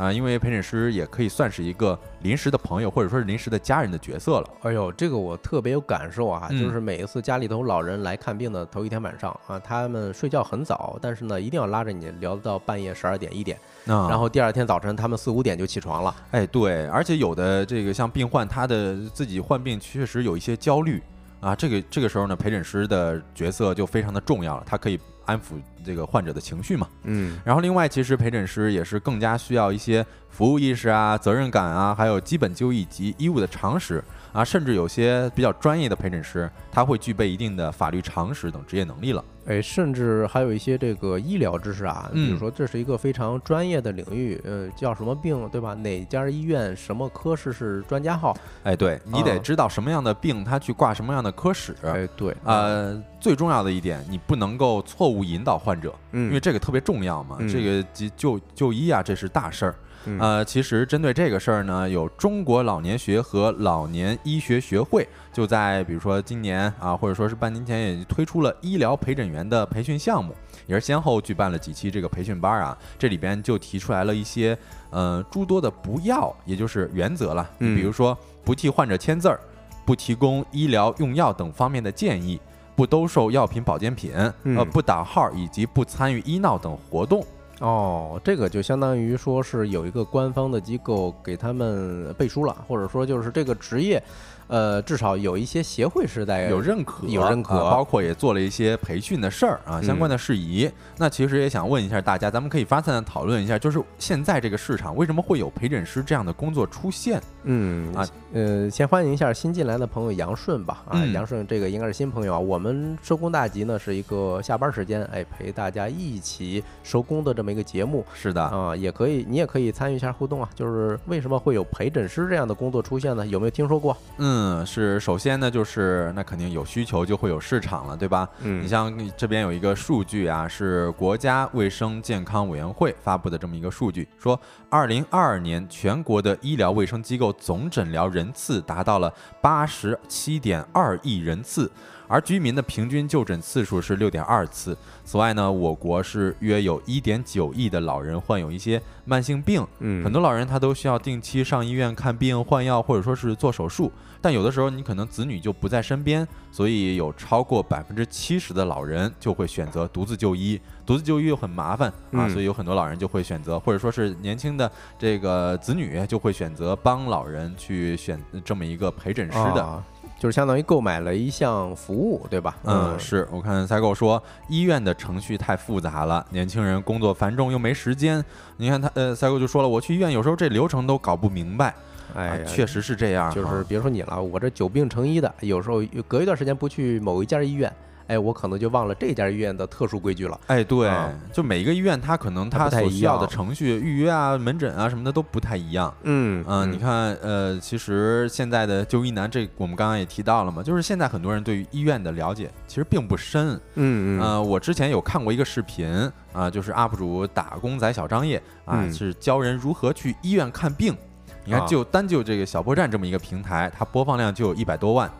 啊，因为陪诊师也可以算是一个临时的朋友，或者说是临时的家人的角色了。哎呦，这个我特别有感受啊！就是每一次家里头老人来看病的头一天晚上啊，他们睡觉很早，但是呢，一定要拉着你聊到半夜十二点一点，然后第二天早晨他们四五点就起床了。哎，对，而且有的这个像病患，他的自己患病确实有一些焦虑啊，这个这个时候呢，陪诊师的角色就非常的重要了，他可以。安抚这个患者的情绪嘛，嗯，然后另外，其实陪诊师也是更加需要一些服务意识啊、责任感啊，还有基本就医及医务的常识啊，甚至有些比较专业的陪诊师，他会具备一定的法律常识等职业能力了。哎，甚至还有一些这个医疗知识啊，比如说这是一个非常专业的领域，呃，叫什么病，对吧？哪家医院什么科室是专家号？哎，对你得知道什么样的病，他去挂什么样的科室。哎，对，呃，最重要的一点，你不能够错误引导患者，因为这个特别重要嘛。这个急就就医啊，这是大事儿。呃，其实针对这个事儿呢，有中国老年学和老年医学学会就在比如说今年啊，或者说是半年前也推出了医疗陪诊员的培训项目，也是先后举办了几期这个培训班啊。这里边就提出来了一些呃诸多的不要，也就是原则了。嗯，比如说不替患者签字儿，不提供医疗用药等方面的建议，不兜售药品保健品，呃，不打号以及不参与医闹等活动。哦，这个就相当于说是有一个官方的机构给他们背书了，或者说就是这个职业。呃，至少有一些协会是在有认可，有认可，包括也做了一些培训的事儿啊，相关的事宜。那其实也想问一下大家，咱们可以发散的讨论一下，就是现在这个市场为什么会有陪诊师这样的工作出现？嗯啊，呃，先欢迎一下新进来的朋友杨顺吧。啊，杨顺这个应该是新朋友啊。我们收工大吉呢是一个下班时间，哎，陪大家一起收工的这么一个节目。是的啊，也可以，你也可以参与一下互动啊。就是为什么会有陪诊师这样的工作出现呢？有没有听说过？嗯。嗯，是首先呢，就是那肯定有需求就会有市场了，对吧？嗯，你像这边有一个数据啊，是国家卫生健康委员会发布的这么一个数据，说二零二二年全国的医疗卫生机构总诊疗人次达到了八十七点二亿人次。而居民的平均就诊次数是六点二次。此外呢，我国是约有一点九亿的老人患有一些慢性病，嗯，很多老人他都需要定期上医院看病、换药，或者说是做手术。但有的时候你可能子女就不在身边，所以有超过百分之七十的老人就会选择独自就医。独自就医又很麻烦啊，所以有很多老人就会选择，或者说是年轻的这个子女就会选择帮老人去选这么一个陪诊师的。就是相当于购买了一项服务，对吧？嗯，是我看赛购说医院的程序太复杂了，年轻人工作繁重又没时间。你看他呃，赛购就说了，我去医院有时候这流程都搞不明白。哎，确实是这样，就是别说你了，我这久病成医的，有时候隔一段时间不去某一家医院。哎，我可能就忘了这家医院的特殊规矩了。哎，对，就每一个医院，它可能它所需要的程序、预约啊、门诊啊什么的都不太一样。嗯嗯，你看，呃，其实现在的就医难，这我们刚刚也提到了嘛，就是现在很多人对于医院的了解其实并不深。嗯嗯，呃，我之前有看过一个视频啊，就是 UP 主打工仔小张掖啊，是教人如何去医院看病。你看，就单就这个小破站这么一个平台，它播放量就有一百多万。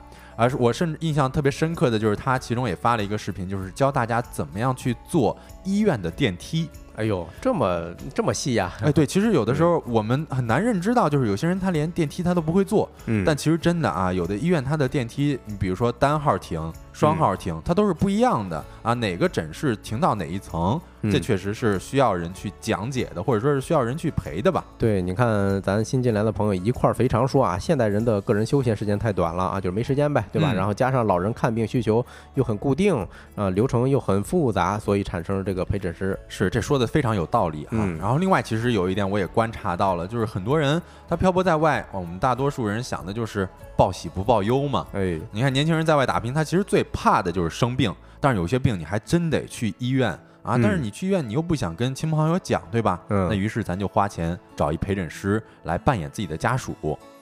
而是我甚至印象特别深刻的就是他其中也发了一个视频，就是教大家怎么样去坐医院的电梯。哎呦，这么这么细呀！哎，对，其实有的时候我们很难认知到，就是有些人他连电梯他都不会坐。嗯，但其实真的啊，有的医院它的电梯，你比如说单号停、双号停，它都是不一样的啊。哪个诊室停到哪一层？这确实是需要人去讲解的，或者说是需要人去陪的吧？对，你看咱新进来的朋友一块儿肥肠说啊，现代人的个人休闲时间太短了啊，就是没时间呗，对吧？然后加上老人看病需求又很固定啊，流程又很复杂，所以产生这个陪诊师。是，这说的非常有道理啊。然后另外，其实有一点我也观察到了，就是很多人他漂泊在外，我们大多数人想的就是报喜不报忧嘛。哎，你看年轻人在外打拼，他其实最怕的就是生病，但是有些病你还真得去医院。啊！但是你去医院，你又不想跟亲朋好友讲，对吧？嗯。那于是咱就花钱找一陪诊师来扮演自己的家属。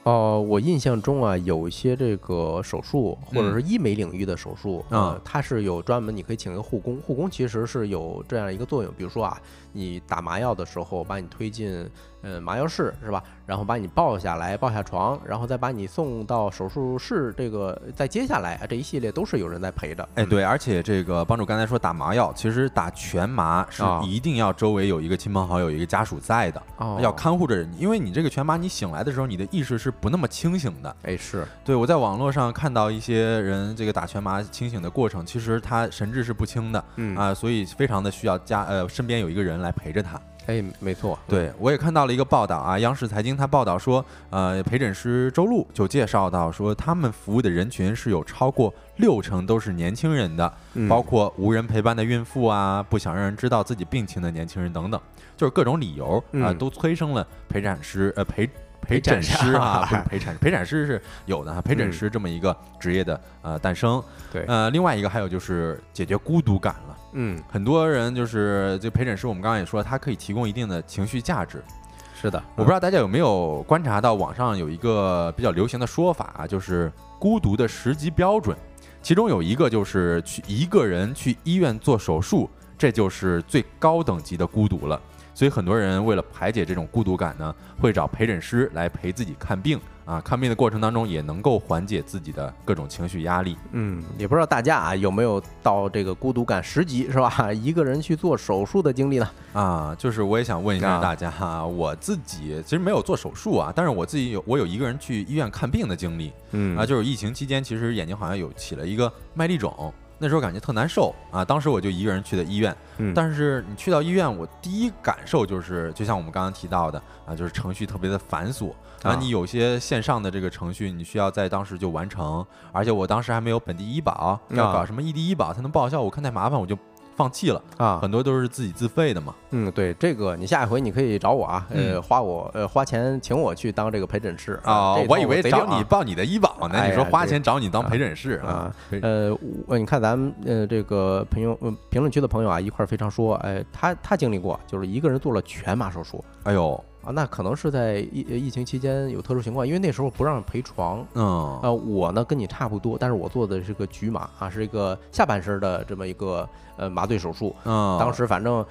哦，我印象中啊，有一些这个手术或者是医美领域的手术啊，它是有专门，你可以请一个护工。护工其实是有这样一个作用，比如说啊，你打麻药的时候，把你推进。呃，麻药室是吧？然后把你抱下来，抱下床，然后再把你送到手术室。这个再接下来啊，这一系列都是有人在陪着。哎，对，而且这个帮主刚才说打麻药，其实打全麻是一定要周围有一个亲朋好友、一个家属在的，要看护着人，因为你这个全麻，你醒来的时候，你的意识是不那么清醒的。哎，是对，我在网络上看到一些人这个打全麻清醒的过程，其实他神志是不清的，嗯啊，所以非常的需要家呃身边有一个人来陪着他。哎，没错，对我也看到了一个报道啊，央视财经他报道说，呃，陪诊师周璐就介绍到说，他们服务的人群是有超过六成都是年轻人的，包括无人陪伴的孕妇啊，不想让人知道自己病情的年轻人等等，就是各种理由啊，都催生了陪诊师呃陪陪诊师啊，不是 陪产陪产师是有的哈，陪诊师这么一个职业的呃诞生，对，呃，另外一个还有就是解决孤独感了。嗯，很多人就是这陪诊师，我们刚刚也说，它可以提供一定的情绪价值。是的，我不知道大家有没有观察到网上有一个比较流行的说法啊，就是孤独的十级标准，其中有一个就是去一个人去医院做手术，这就是最高等级的孤独了。所以很多人为了排解这种孤独感呢，会找陪诊师来陪自己看病啊。看病的过程当中也能够缓解自己的各种情绪压力。嗯，也不知道大家啊有没有到这个孤独感十级是吧？一个人去做手术的经历呢？啊，就是我也想问一下大家哈，我自己其实没有做手术啊，但是我自己有我有一个人去医院看病的经历。嗯啊，就是疫情期间，其实眼睛好像有起了一个麦粒肿。那时候感觉特难受啊！当时我就一个人去的医院，但是你去到医院，我第一感受就是，就像我们刚刚提到的啊，就是程序特别的繁琐啊。你有些线上的这个程序，你需要在当时就完成，而且我当时还没有本地医保，要搞什么异地医保才能报销，我看太麻烦，我就。放弃了啊，很多都是自己自费的嘛。嗯，对，这个你下一回你可以找我啊，呃，花我呃花钱请我去当这个陪诊师啊。我以为找你报你的医保呢，你说花钱找你当陪诊室啊？呃，我你看咱们呃这个朋友评论区的朋友啊，一块非常说，哎，他他经历过，就是一个人做了全麻手术。哎呦。啊，那可能是在疫疫情期间有特殊情况，因为那时候不让陪床。嗯，呃，我呢跟你差不多，但是我做的是个局麻啊，是一个下半身的这么一个呃麻醉手术。嗯，当时反正，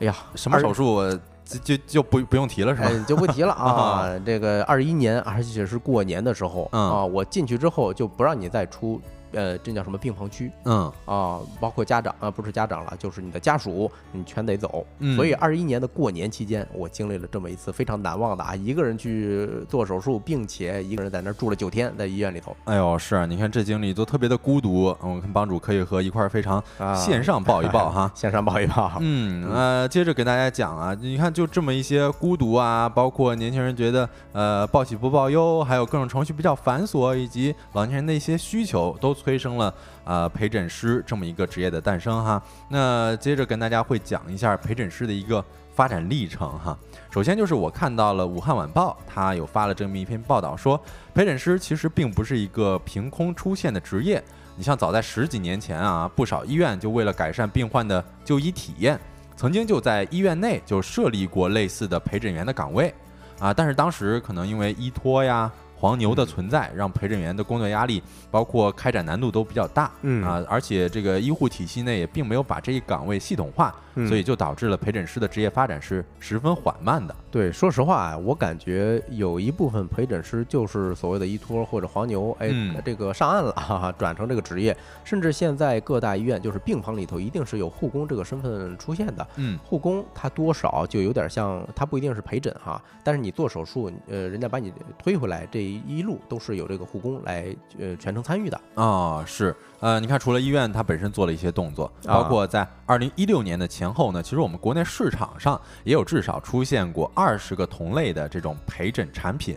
哎呀，什么手术就就就不不用提了是吧？就不提了啊。这个二一年，而且是过年的时候啊，我进去之后就不让你再出。呃，这叫什么病房区嗯啊，包括家长啊，不是家长了，就是你的家属，你全得走。嗯所以二一年的过年期间，我经历了这么一次非常难忘的啊，一个人去做手术，并且一个人在那儿住了九天，在医院里头哎呦，是啊，你看这经历都特别的孤独，嗯我跟帮主可以和一块儿非常啊，线上抱一抱哈。线上抱一抱。嗯，呃，接着给大家讲啊，你看就这么一些孤独啊，包括年轻人觉得呃报喜不报忧，还有各种程序比较繁琐，以及老年人的一些需求，都催生了呃陪诊师这么一个职业的诞生哈。那接着跟大家会讲一下陪诊师的一个发展历程哈。首先就是我看到了《武汉晚报》，它有发了这么一篇报道说，陪诊师其实并不是一个凭空出现的职业。你像早在十几年前啊，不少医院就为了改善病患的就医体验，曾经就在医院内就设立过类似的陪诊员的岗位啊。但是当时可能因为医托呀、黄牛的存在，让陪诊员的工作压力，包括开展难度都比较大。嗯啊，而且这个医护体系内也并没有把这一岗位系统化，嗯所以就导致了陪诊师的职业发展是十分缓慢的。对，说实话啊，我感觉有一部分陪诊师就是所谓的医托或者黄牛，哎，嗯这个上岸了，哈哈，转成这个职业，甚至现在各大医院就是病房里头一定是有护工这个身份出现的。嗯护工他多少就有点像，他不一定是陪诊哈，但是你做手术，呃，人家把你推回来这一路都是有这个护工来呃全程参与的。啊、是，呃，你看，除了医院它本身做了一些动作，包啊括在二零一六年的前后呢，其实我们国内市场上也有至少出现过二十个同类的这种陪诊产品。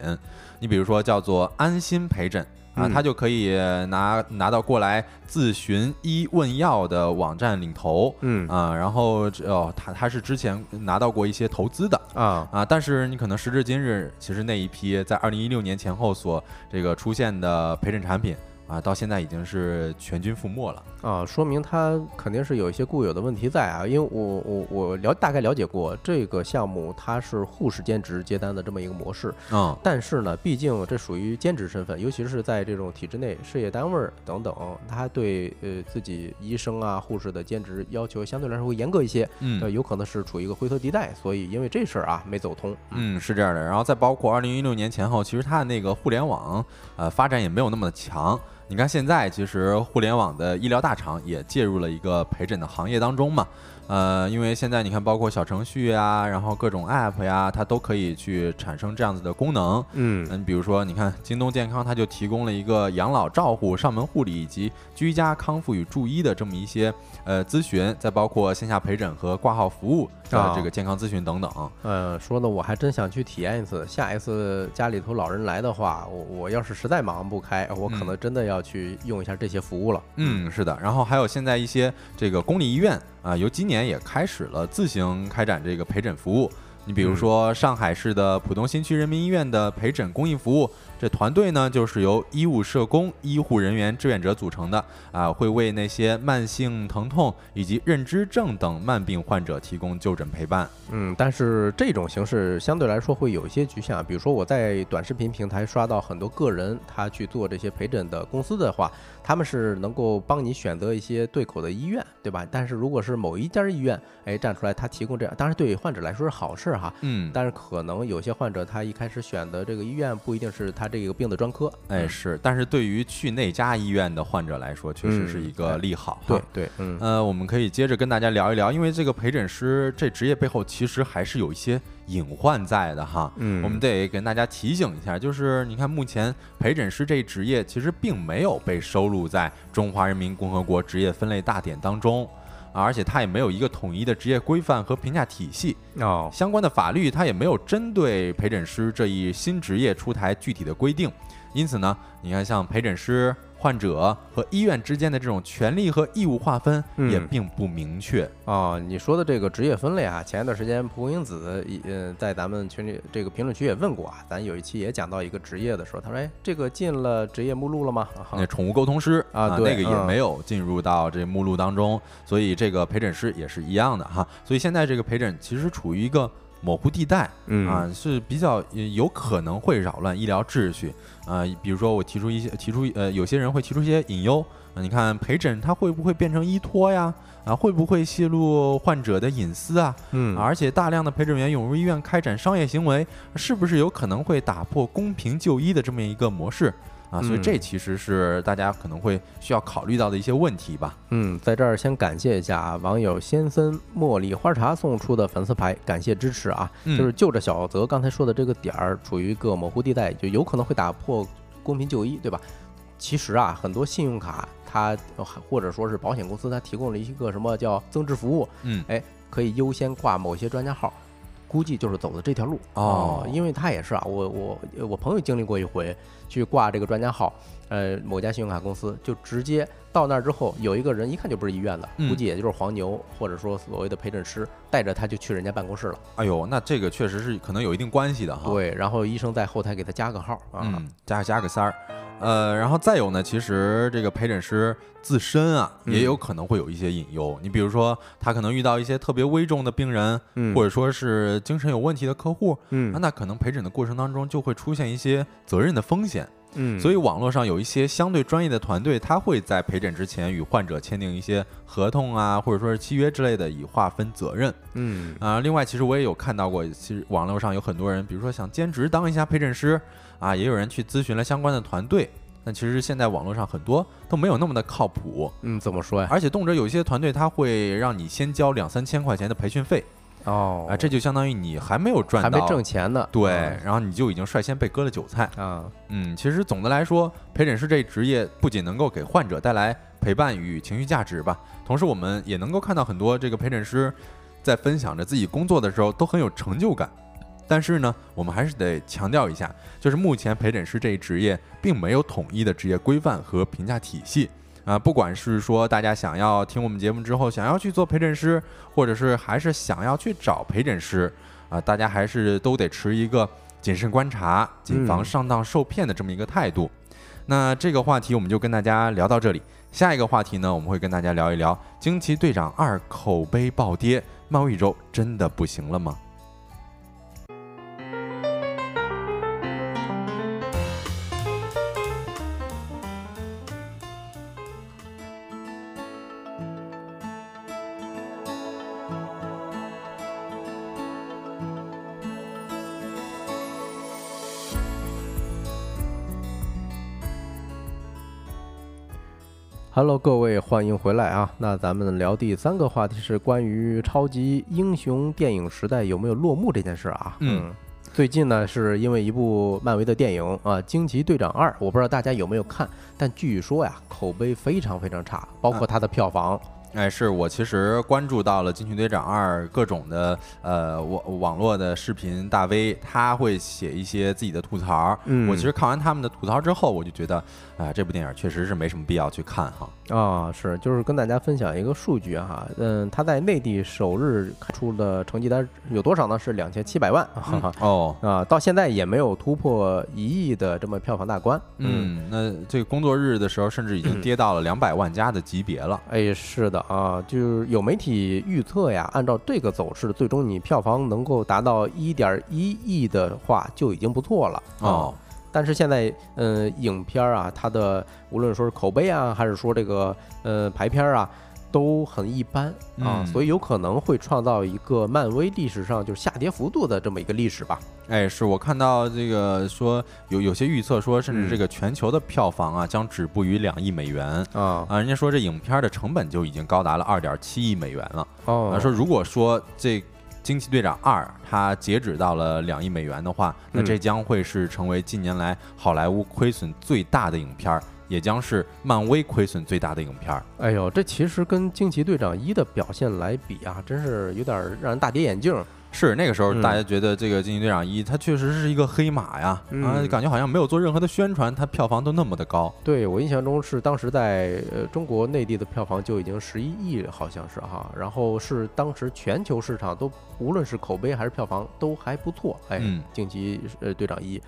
你比如说叫做安心陪诊。啊，他就可以拿拿到过来自寻医问药的网站领头，嗯。啊，然后这哦，他他是之前拿到过一些投资的，啊，啊，但是你可能时至今日，其实那一批在二零一六年前后所这个出现的陪诊产品啊，到现在已经是全军覆没了。啊，说明他肯定是有一些固有的问题在啊，因为我我我了大概了解过这个项目，它是护士兼职接单的这么一个模式，嗯。但是呢，毕竟这属于兼职身份，尤其是在这种体制内、事业单位等等，他对呃自己医生啊、护士的兼职要求相对来说会严格一些，呃，嗯有可能是处于一个灰色地带，所以因为这事儿啊没走通，嗯，是这样的。然后再包括二零一六年前后，其实它的那个互联网呃发展也没有那么的强。你看现在，其实互联网的医疗大厂也介入了一个陪诊的行业当中嘛。呃，因为现在你看，包括小程序啊，然后各种 app 呀，它都可以去产生这样子的功能。嗯你，比如说，你看京东健康，它就提供了一个养老照护、上门护理以及居家康复与助医的这么一些呃咨询，再包括线下陪诊和挂号服务的啊这个健康咨询等等。呃，说的我还真想去体验一次。下一次家里头老人来的话，我我要是实在忙不开，我可能真的要去用一下这些服务了。嗯，是的。然后还有现在一些这个公立医院啊、由今年也开始了自行开展这个陪诊服务。你比如说上海市的浦东新区人民医院的陪诊公益服务，这团队呢就是由医务社工、医护人员、志愿者组成的啊，会为那些慢性疼痛以及认知症等慢病患者提供就诊陪伴。嗯，但是这种形式相对来说会有一些局限啊。比如说我在短视频平台刷到很多个人他去做这些陪诊的公司的话，他们是能够帮你选择一些对口的医院，对吧？但是如果是某一家医院，哎站出来他提供这样，当然对患者来说是好事哈。嗯，但是可能有些患者他一开始选的这个医院不一定是他这个病的专科。哎是，但是对于去那家医院的患者来说，确实是一个利好哈。对对，嗯呃，我们可以接着跟大家聊一聊，因为这个陪诊师这职业背后其实还是有一些隐患在的哈。嗯，我们得跟大家提醒一下，就是你看，目前陪诊师这一职业其实并没有被收录在《中华人民共和国职业分类大典》当中。啊，而且它也没有一个统一的职业规范和评价体系，哦，相关的法律它也没有针对陪诊师这一新职业出台具体的规定，因此呢，你看像陪诊师、患者和医院之间的这种权利和义务划分也嗯并不明确。哦，你说的这个职业分类啊，前一段时间蒲公英子一呃在咱们群里这个评论区也问过啊，咱有一期也讲到一个职业的时候，他说哎，这个进了职业目录了吗？啊那宠物沟通师啊对那个也嗯没有进入到这目录当中，所以这个陪诊师也是一样的哈。所以现在这个陪诊其实处于一个模糊地带嗯啊，是比较呃有可能会扰乱医疗秩序啊。比如说我提出一些提出呃，有些人会提出一些隐忧啊，你看陪诊它会不会变成医托呀？啊，会不会泄露患者的隐私啊？嗯而且大量的陪诊员涌入医院开展商业行为，是不是有可能会打破公平就医的这么一个模式？啊，所以嗯这其实是大家可能会需要考虑到的一些问题吧。嗯，在这儿先感谢一下啊网友先森茉莉花茶送出的粉丝牌，感谢支持啊！嗯就是就着小泽刚才说的这个点儿，处于一个模糊地带，就有可能会打破公平就医，对吧？其实啊，很多信用卡它呃或者说是保险公司，它提供了一个什么叫增值服务，嗯哎，可以优先挂某些专家号，估计就是走的这条路哦因为他也是啊，我我我朋友经历过一回去挂这个专家号，呃，某家信用卡公司就直接到那儿之后，有一个人一看就不是医院的，嗯估计也就是黄牛或者说所谓的陪诊师带着他就去人家办公室了，哎呦，那这个确实是可能有一定关系的哈。对，然后医生在后台给他加个号啊，嗯，加加个三儿，呃，然后再有呢，其实这个陪诊师自身啊，嗯也有可能会有一些隐忧。你比如说，他可能遇到一些特别危重的病人，嗯或者说是精神有问题的客户，嗯那可能陪诊的过程当中就会出现一些责任的风险。嗯，所以网络上有一些相对专业的团队，他会在陪诊之前与患者签订一些合同啊，或者说是契约之类的，以划分责任。嗯啊，另外，其实我也有看到过，其实网络上有很多人，比如说想兼职当一下陪诊师啊，也有人去咨询了相关的团队。但其实现在网络上很多都没有那么的靠谱，嗯，怎么说呀？而且动辄有一些团队他会让你先交两三千块钱的培训费哦啊，这就相当于你还没有赚到，还没挣钱呢，对，然后你就已经率先被割了韭菜。啊，嗯，其实总的来说，陪诊师这一职业不仅能够给患者带来陪伴与情绪价值吧，同时我们也能够看到很多这个陪诊师在分享着自己工作的时候都很有成就感。但是呢，我们还是得强调一下，就是目前陪诊师这一职业并没有统一的职业规范和评价体系啊。不管是说大家想要听我们节目之后想要去做陪诊师，或者是还是想要去找陪诊师啊，大家还是都得持一个谨慎观察、谨防嗯上当受骗的这么一个态度。那这个话题我们就跟大家聊到这里。下一个话题呢，我们会跟大家聊一聊《惊奇队长二》口碑暴跌，漫威宇宙真的不行了吗？Hello，各位，欢迎回来啊！那咱们聊第三个话题是关于超级英雄电影时代有没有落幕这件事啊。嗯最近呢，是因为一部漫威的电影啊，《惊奇队长二》，我不知道大家有没有看，但据说呀，口碑非常非常差，包括它的票房。哎，是我其实关注到了《惊奇队长二》各种的呃网网络的视频大 V，他会写一些自己的吐槽。嗯我其实看完他们的吐槽之后，我就觉得，啊、这部电影确实是没什么必要去看哈。啊，是，就是跟大家分享一个数据哈，嗯，他在内地首日开出的成绩单有多少呢？是两千七百万，哈哈。哦，啊，到现在也没有突破一亿的这么票房大关。嗯，那这个工作日的时候，甚至已经 跌到了两百万加的级别了。哎，是的啊，就是有媒体预测呀，按照这个走势，最终你票房能够达到一点一亿的话，就已经不错了啊哦。但是现在，呃，影片儿啊，它的无论说是口碑啊，还是说这个呃排片儿啊，都很一般啊，嗯所以有可能会创造一个漫威历史上就是下跌幅度的这么一个历史吧。哎，是我看到这个说有有些预测说，甚至这个全球的票房啊将止步于两亿美元啊啊。人家说这影片的成本就已经高达了二点七亿美元了。哦啊，说如果说这《惊奇队长二》它截止到了两亿美元的话，那嗯这将会是成为近年来好莱坞亏损最大的影片儿，也将是漫威亏损最大的影片儿。哎呦，这其实跟惊奇队长一的表现来比啊，真是有点儿让人大跌眼镜儿。是那个时候，嗯大家觉得这个《惊奇队长一》它确实是一个黑马呀，啊，嗯感觉好像没有做任何的宣传，它票房都那么的高。对我印象中是当时在呃中国内地的票房就已经十一亿，好像是哈，然后是当时全球市场都无论是口碑还是票房都还不错，哎，嗯惊奇呃队长一。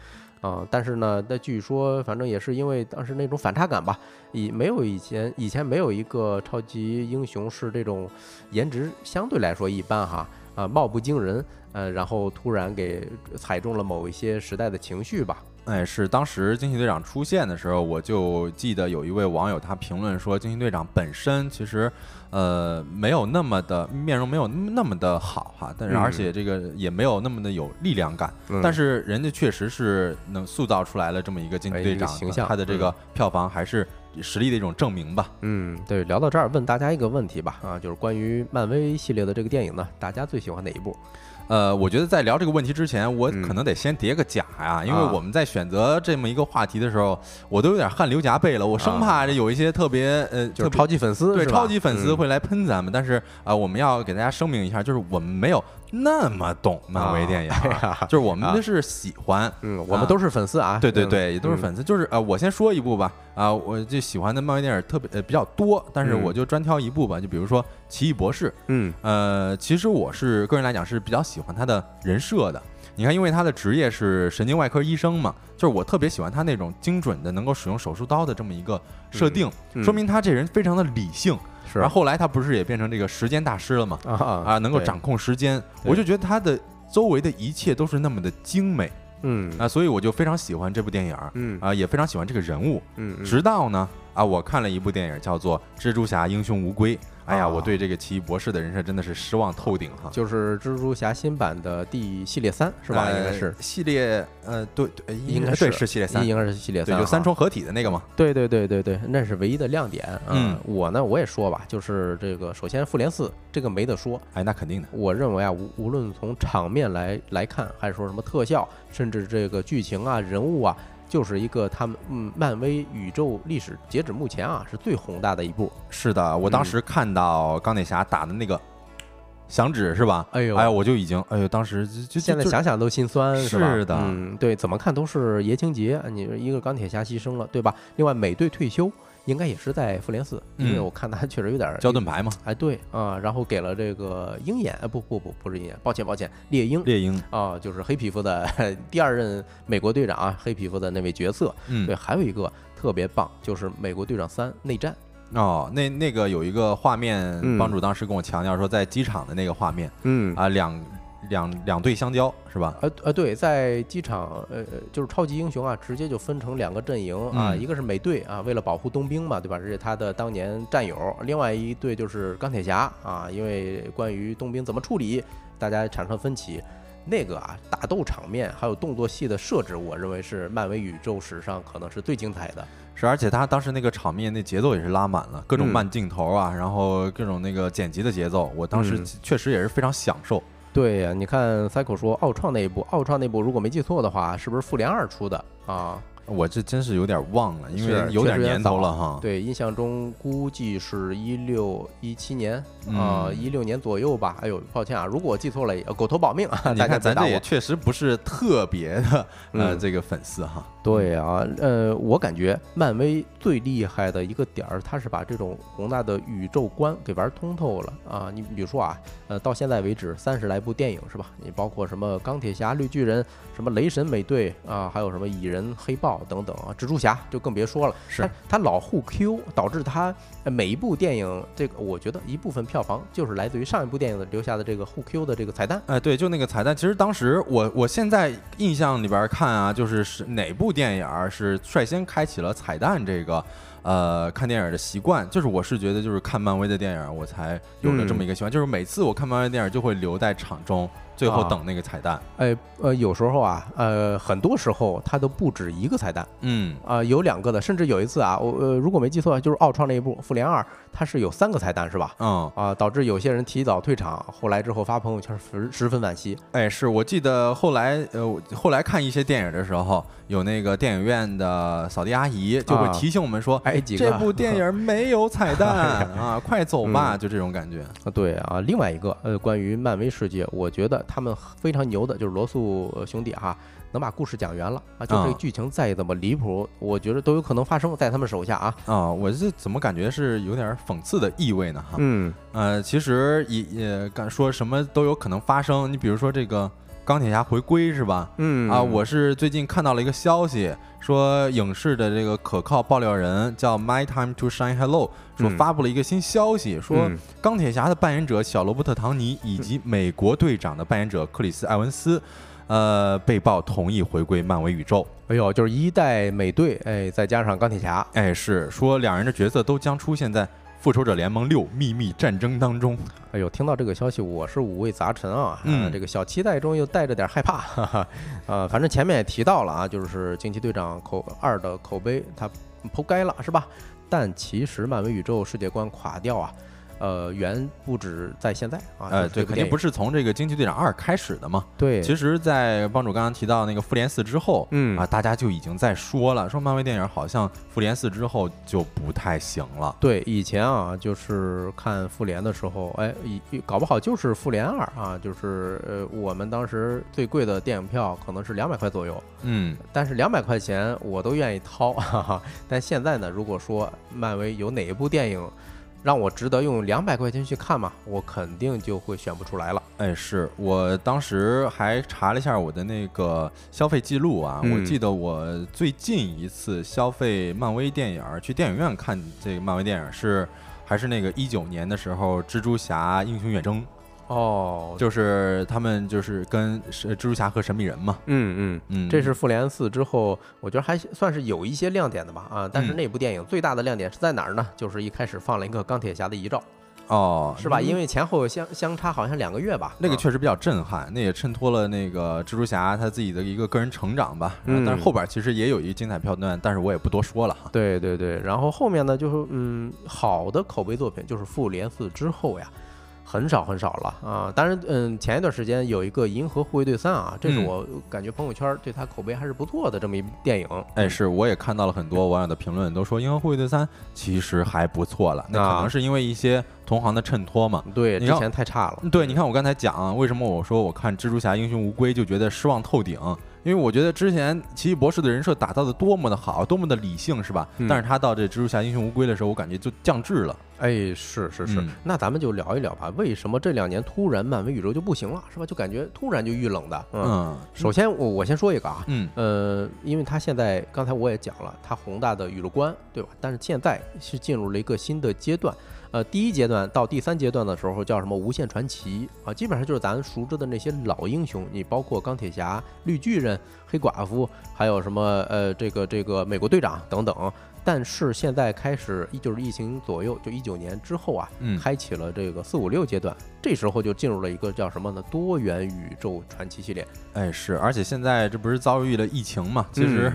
啊、但是呢，那据说反正也是因为当时那种反差感吧，以没有以前以前没有一个超级英雄是这种颜值相对来说一般哈，啊、貌不惊人，呃，然后突然给踩中了某一些时代的情绪吧，哎，是当时惊奇队长出现的时候，我就记得有一位网友他评论说，惊奇队长本身其实呃没有那么的面容没有那么的好哈，但是而且这个也没有那么的有力量感，但是人家确实是能塑造出来了这么一个惊奇队长形象，他的这个票房还是实力的一种证明吧。嗯，对，聊到这儿，问大家一个问题吧，啊，就是关于漫威系列的这个电影呢，大家最喜欢哪一部？呃，我觉得在聊这个问题之前，我可能得先叠个甲呀，因为我们在选择这么一个话题的时候，我都有点汗流浃背了，我生怕这有一些特别呃，就是超级粉丝，对超级粉丝会来喷咱们，但是啊，我们要给大家声明一下，就是我们没有。那么懂漫威电影，就是我们是喜欢，嗯，我们都是粉丝啊，对对对，也都是粉丝。就是呃，我先说一部吧，啊，我就喜欢的漫威电影特别呃比较多，但是我就专挑一部吧，就比如说《奇异博士》，嗯，呃，其实我是个人来讲是比较喜欢他的人设的。你看，因为他的职业是神经外科医生嘛，就是我特别喜欢他那种精准的能够使用手术刀的这么一个设定，说明他这人非常的理性。然后后来他不是也变成这个时间大师了嘛？啊，能够掌控时间，我就觉得他的周围的一切都是那么的精美，嗯啊，所以我就非常喜欢这部电影，嗯啊，也非常喜欢这个人物，嗯，直到呢啊，我看了一部电影叫做《蜘蛛侠：英雄无归》。哎呀，我对这个奇异博士的人设真的是失望透顶哈！就是蜘蛛侠新版的第系列三是吧？应该是系列，呃，对，应该是是系列三，应该是系列三，就三重合体的那个嘛。对对对对对，那是唯一的亮点。嗯，我呢，我也说吧，就是这个，首先复联四这个没得说，哎，那肯定的。我认为啊，无无论从场面来来看，还是说什么特效，甚至这个剧情啊、人物啊。就是一个他们嗯，漫威宇宙历史截止目前啊是最宏大的一部。是的，我当时看到钢铁侠打的那个响指是吧？哎呦，哎呦，我就已经哎呦，当时就现在想想都心酸，是吧？是的，嗯，对，怎么看都是爷青结，你一个钢铁侠牺牲了，对吧？另外美队退休。应该也是在复联四，因为我看他确实有点交盾牌嘛。哎，对啊，然后给了这个鹰眼，不不不，不是鹰眼，抱歉抱歉，猎鹰，猎鹰啊，就是黑皮肤的第二任美国队长啊，黑皮肤的那位角色。嗯，对，还有一个特别棒，就是美国队长三内战。哦，那那个有一个画面，帮主当时跟我强调说，在机场的那个画面，嗯啊两。两两队相交是吧？呃呃，对，在机场，呃呃，就是超级英雄啊，直接就分成两个阵营啊，一个是美队啊，为了保护冬兵嘛，对吧？这是他的当年战友；另外一队就是钢铁侠啊，因为关于冬兵怎么处理，大家产生分歧。那个啊，打斗场面还有动作戏的设置，我认为是漫威宇宙史上可能是最精彩的。是，而且他当时那个场面那节奏也是拉满了，各种慢镜头啊，然后各种那个剪辑的节奏，我当时确实也是非常享受。对呀，你看 Cycle 说奥创那一部，奥创那部如果没记错的话，是不是复联二出的啊？我这真是有点忘了，因为有点年头了哈。对，印象中估计是一六一七年啊，一六年左右吧。哎呦，抱歉啊，如果我记错了，狗头保命啊！你看咱这也确实不是特别的呃这个粉丝哈。对啊，呃，我感觉漫威最厉害的一个点儿，它是把这种宏大的宇宙观给玩通透了啊。你比如说啊，呃，到现在为止三十来部电影是吧？你包括什么钢铁侠、绿巨人、什么雷神、美队啊，还有什么蚁人、黑豹等等啊，蜘蛛侠就更别说了。是他老互 Q，导致他每一部电影这个，我觉得一部分票房就是来自于上一部电影的留下的这个互 Q 的这个彩蛋。哎，对，就那个彩蛋。其实当时我我现在印象里边看啊，就是是哪部。电影是率先开启了彩蛋这个，呃，看电影的习惯。就是我是觉得，就是看漫威的电影，我才有了这么一个习惯。就是每次我看漫威电影，就会留在场中。最后等那个彩蛋，哎，呃，有时候啊，呃，很多时候它都不止一个彩蛋，嗯，啊，有两个的，甚至有一次啊，我呃，如果没记错，就是奥创那一部《复联二》，它是有三个彩蛋，是吧？嗯，啊，导致有些人提早退场，后来之后发朋友圈十十分惋惜。哎，是我记得后来，呃，后来看一些电影的时候，有那个电影院的扫地阿姨就会提醒我们说，哎，这部电影没有彩蛋 啊，快走吧，就这种感觉。啊，对啊，另外一个，呃，关于漫威世界，我觉得。他们非常牛的，就是罗素兄弟哈，能把故事讲圆了啊！就这个剧情再怎么离谱，我觉得都有可能发生在他们手下啊！啊，我这怎么感觉是有点讽刺的意味呢？哈，嗯，呃，其实也也敢说什么都有可能发生。你比如说这个钢铁侠回归是吧？嗯啊，我是最近看到了一个消息，说影视的这个可靠爆料人叫 My Time to Shine Hello。说发布了一个新消息，说钢铁侠的扮演者小罗伯特·唐尼以及美国队长的扮演者克里斯·埃文斯，呃，被曝同意回归漫威宇宙。哎呦，就是一代美队，哎，再加上钢铁侠，哎，是说两人的角色都将出现在。复仇者联盟六秘密战争当中，哎呦，听到这个消息，我是五味杂陈啊，嗯，这个小期待中又带着点害怕，哈哈，呃，反正前面也提到了啊，就是惊奇队长口二的口碑他扑街了，是吧？但其实漫威宇宙世界观垮掉啊。呃，远不止在现在啊，呃，对，肯定不是从这个惊奇队长二开始的嘛。对，其实，在帮主刚刚提到那个复联四之后，嗯啊，大家就已经在说了，说漫威电影好像复联四之后就不太行了。对，以前啊，就是看复联的时候，哎，搞不好就是复联二啊，就是呃，我们当时最贵的电影票可能是两百块左右，嗯，但是两百块钱我都愿意掏，哈哈。但现在呢，如果说漫威有哪一部电影，让我值得用两百块钱去看嘛？我肯定就会选不出来了。哎，是我当时还查了一下我的那个消费记录啊，我记得我最近一次消费漫威电影去电影院看这个漫威电影是还是那个一九年的时候，蜘蛛侠英雄远征。哦，就是他们就是跟蜘蛛侠和神秘人嘛，嗯嗯嗯，这是复联四之后，我觉得还算是有一些亮点的吧啊，但是那部电影最大的亮点是在哪儿呢？就是一开始放了一个钢铁侠的遗照，哦，是吧？因为前后相相差好像两个月吧，那个确实比较震撼，那也衬托了那个蜘蛛侠他自己的一个个人成长吧。嗯，但是后边其实也有一个精彩片段，但是我也不多说了哈。对对对，然后后面呢，就是嗯，好的口碑作品就是复联四之后呀。很少很少了啊！当然，嗯，前一段时间有一个《银河护卫队三》啊，这是我感觉朋友圈对他口碑还是不错的这么一部电影。哎，是，我也看到了很多网友的评论，都说《银河护卫队三》其实还不错了。那可能是因为一些同行的衬托嘛。对，之前太差了。对，你看我刚才讲，为什么我说我看《蜘蛛侠：英雄无归》就觉得失望透顶？因为我觉得之前奇异博士的人设打造的多么的好，多么的理性，是吧？但是他到这蜘蛛侠英雄无归的时候，我感觉就降智了。哎，是是是，那咱们就聊一聊吧，为什么这两年突然漫威宇宙就不行了，是吧？就感觉突然就遇冷的。嗯，首先我我先说一个啊，嗯呃，因为他现在刚才我也讲了，他宏大的宇宙观，对吧？但是现在是进入了一个新的阶段。呃，第一阶段到第三阶段的时候叫什么？无限传奇啊，基本上就是咱熟知的那些老英雄，你包括钢铁侠、绿巨人、黑寡妇，还有什么呃，这个这个美国队长等等。但是现在开始，就是疫情左右，就一九年之后啊，开启了这个四五六阶段，这时候就进入了一个叫什么呢？多元宇宙传奇系列。哎，是，而且现在这不是遭遇了疫情嘛？其实。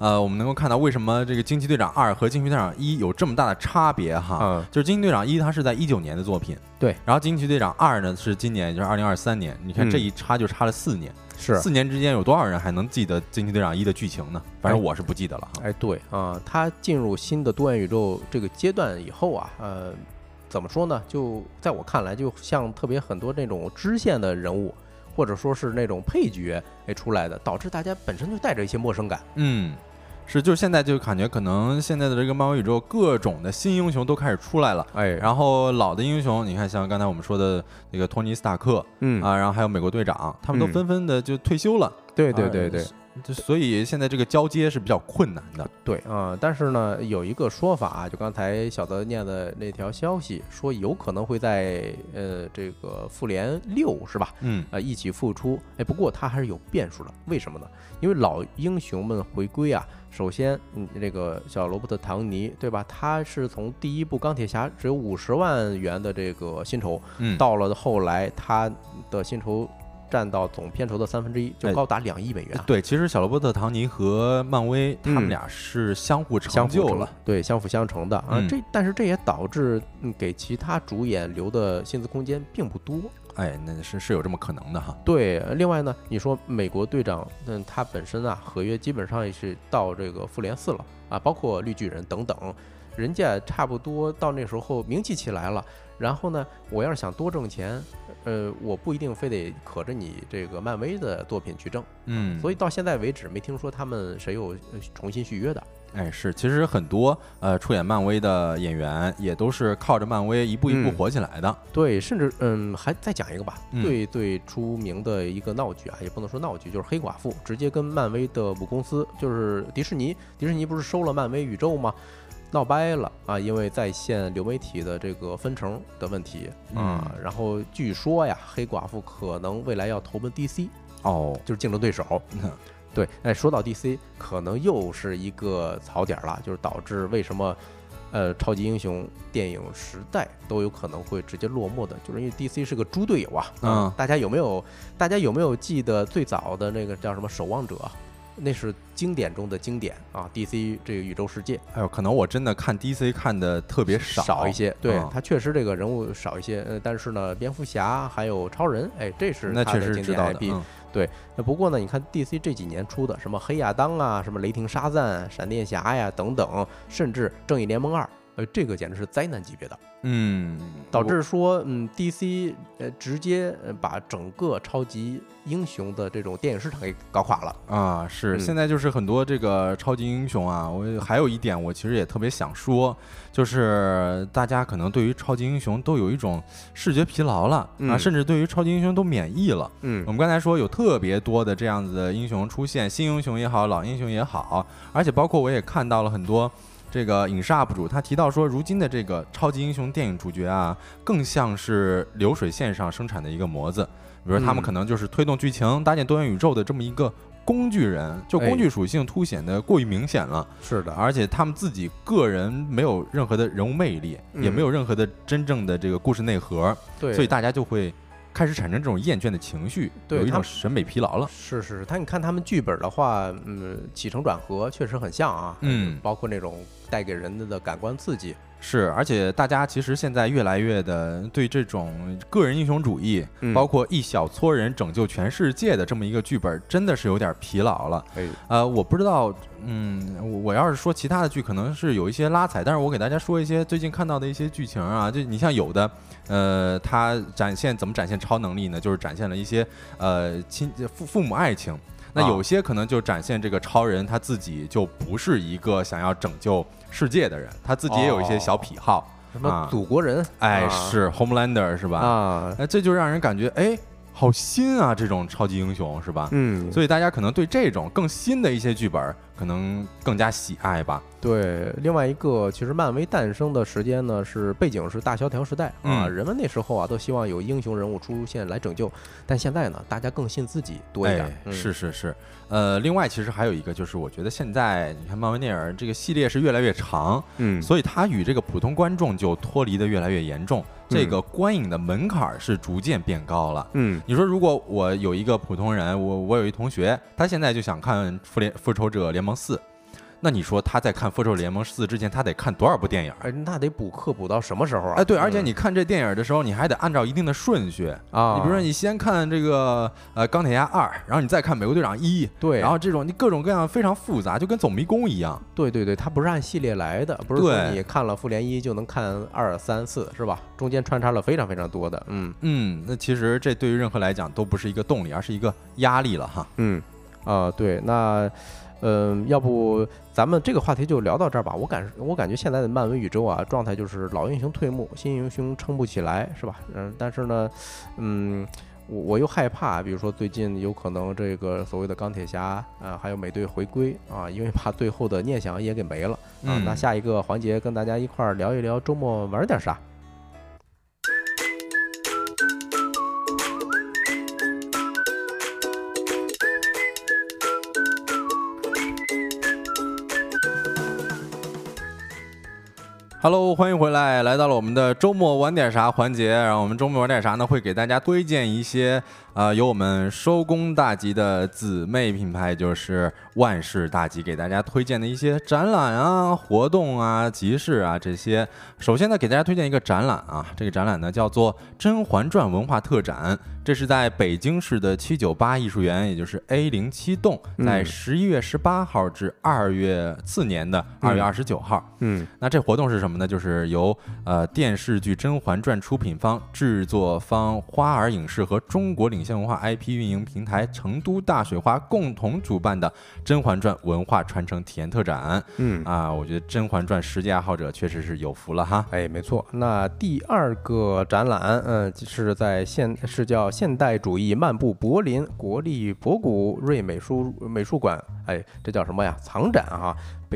呃，我们能够看到为什么这个惊奇队长二和惊奇队长一有这么大的差别哈？嗯，就是惊奇队长一它是在一九年的作品，对，然后惊奇队长二呢是今年，也就是二零二三年。你看这一差就差了四年，是四年之间有多少人还能记得惊奇队长一的剧情呢？反正我是不记得了。哎，对啊，他进入新的多元宇宙这个阶段以后啊，呃，怎么说呢？就在我看来，就像特别很多那种支线的人物，或者说是那种配角哎出来的，导致大家本身就带着一些陌生感。嗯。是，就是现在就感觉可能现在的这个漫威宇宙各种的新英雄都开始出来了，哎，然后老的英雄，你看像刚才我们说的那个托尼斯塔克，嗯啊，然后还有美国队长，他们都纷纷的就退休了，对对对对。就所以现在这个交接是比较困难的，对啊，但是呢，有一个说法啊，就刚才小泽念的那条消息说，有可能会在呃这个复联六是吧？嗯，啊一起复出。哎，不过他还是有变数的，为什么呢？因为老英雄们回归啊，首先，嗯，这个小罗伯特·唐尼对吧？他是从第一部钢铁侠只有五十万元的这个薪酬，嗯，到了后来他的薪酬。占到总片酬的三分之一，就高达两亿美元。对，其实小罗伯特·唐尼和漫威他们俩是相互成就了，对，相辅相成的啊。这但是这也导致给其他主演留的薪资空间并不多。哎，那是是有这么可能的哈。对，另外呢，你说美国队长，嗯，他本身啊，合约基本上也是到这个复联四了啊，包括绿巨人等等，人家差不多到那时候名气起来了。然后呢，我要是想多挣钱。呃，我不一定非得可着你这个漫威的作品去挣，嗯，所以到现在为止没听说他们谁有重新续约的。哎，是，其实很多呃出演漫威的演员也都是靠着漫威一步一步火起来的。对，甚至嗯，还再讲一个吧，最最出名的一个闹剧啊，也不能说闹剧，就是黑寡妇直接跟漫威的母公司，就是迪士尼，迪士尼不是收了漫威宇宙吗？闹掰了啊！因为在线流媒体的这个分成的问题啊，然后据说呀，黑寡妇可能未来要投奔 DC。哦，就是竞争对手。对，哎，说到 DC，可能又是一个槽点了，就是导致为什么，呃，超级英雄电影时代都有可能会直接落寞的，就是因为 DC 是个猪队友啊。嗯大家有没有？大家有没有记得最早的那个叫什么《守望者》？那是经典中的经典啊！DC 这个宇宙世界哎呦，可能我真的看 DC 看的特别少少一些，对嗯他确实这个人物少一些，呃，但是呢，蝙蝠侠还有超人，哎，这是那确实知道的。IP。嗯对那不过呢，你看 DC 这几年出的什么黑亚当啊，什么雷霆沙赞、闪电侠呀等等，甚至正义联盟二，呃，这个简直是灾难级别的，嗯，导致说，嗯，DC 呃直接呃把整个超级英雄的这种电影市场给搞垮了。啊，是嗯现在就是很多这个超级英雄啊，我还有一点我其实也特别想说，就是大家可能对于超级英雄都有一种视觉疲劳了啊，嗯甚至对于超级英雄都免疫了。嗯我们刚才说有特别多的这样子的英雄出现，新英雄也好，老英雄也好，而且包括我也看到了很多。这个影视 UP 主他提到说，如今的这个超级英雄电影主角啊，更像是流水线上生产的一个模子。比如说，他们嗯可能就是推动剧情、搭建多元宇宙的这么一个工具人，就哎工具属性凸显的过于明显了，是的，而且他们自己个人没有任何的人物魅力，也嗯没有任何的真正的这个故事内核，对，所以大家就会开始产生这种厌倦的情绪，有一种审美疲劳了。是是，他你看他们剧本的话，嗯，起承转合确实很像啊，嗯包括那种带给人的感官刺激，是，而且大家其实现在越来越的对这种个人英雄主义，嗯包括一小撮人拯救全世界的这么一个剧本，真的是有点疲劳了。哎，呃，我不知道，嗯，我我要是说其他的剧，可能是有一些拉踩，但是我给大家说一些最近看到的一些剧情啊，就你像有的，呃，它展现怎么展现超能力呢？就是展现了一些呃亲父父母爱情。那啊。有些可能就展现这个超人他自己就不是一个想要拯救世界的人，他自己也有一些小癖好。什么啊祖国人，哎，啊。是 Homelander 是吧？啊，那，这就让人感觉哎，好新啊，这种超级英雄是吧？嗯，所以大家可能对这种更新的一些剧本可能更加喜爱吧。对，另外一个，其实漫威诞生的时间呢，是背景是大萧条时代啊，嗯。人们那时候啊都希望有英雄人物出现来拯救，但现在呢，大家更信自己多一点。哎，，嗯。是是是，呃，另外其实还有一个就是，我觉得现在你看漫威电影这个系列是越来越长，嗯，所以它与这个普通观众就脱离的越来越严重，这个观影的门槛儿是逐渐变高了。嗯。你说，如果我有一个普通人，我我有一同学，他现在就想看复联复仇者联盟四，那你说他在看复仇者联盟四之前，他得看多少部电影？哎，那得补课补到什么时候啊？哎，对，而且嗯你看这电影的时候，你还得按照一定的顺序。啊，你比如说，你先看这个呃钢铁侠二，然后你再看美国队长一，对，然后这种你各种各样非常复杂，就跟走迷宫一样。对对对，它不是按系列来的，不是说你看了复联一就能看二三四，是吧？中间穿插了非常非常多的，嗯嗯，那其实这对于任何来讲都不是一个动力，而是一个压力了哈。嗯，啊、对，那。嗯，要不咱们这个话题就聊到这儿吧。我感我感觉现在的漫威宇宙啊，状态就是老英雄退幕，新英雄撑不起来，是吧？嗯，但是呢，嗯，我我又害怕，比如说最近有可能这个所谓的钢铁侠啊，还有美队回归啊，因为怕最后的念想也给没了啊。嗯那下一个环节跟大家一块儿聊一聊周末玩点啥。Hello，欢迎回来，来到了我们的周末玩点啥环节。然后我们周末玩点啥呢？会给大家推荐一些呃由我们收工大吉的姊妹品牌，就是万事大吉，给大家推荐的一些展览啊、活动啊、集市啊这些。首先呢，给大家推荐一个展览啊，这个展览呢叫做《甄嬛传》文化特展，这是在北京市的七九八艺术园，也就是 A 零七栋，在嗯十一月十八号至二月次年的二月嗯二十九号。嗯那这活动是什么呢？就是由呃电视剧《甄嬛传》出品方、制作方花儿影视和中国领先文化 IP 运营平台成都大水花共同主办的《甄嬛传》文化传承体验特展嗯，啊！我觉得《甄嬛传》十佳爱好者确实是有福了哈。哎，没错。那第二个展览，嗯，是在现是叫现代主义漫步柏林国立博古瑞美术美术馆哎，这叫什么呀？藏展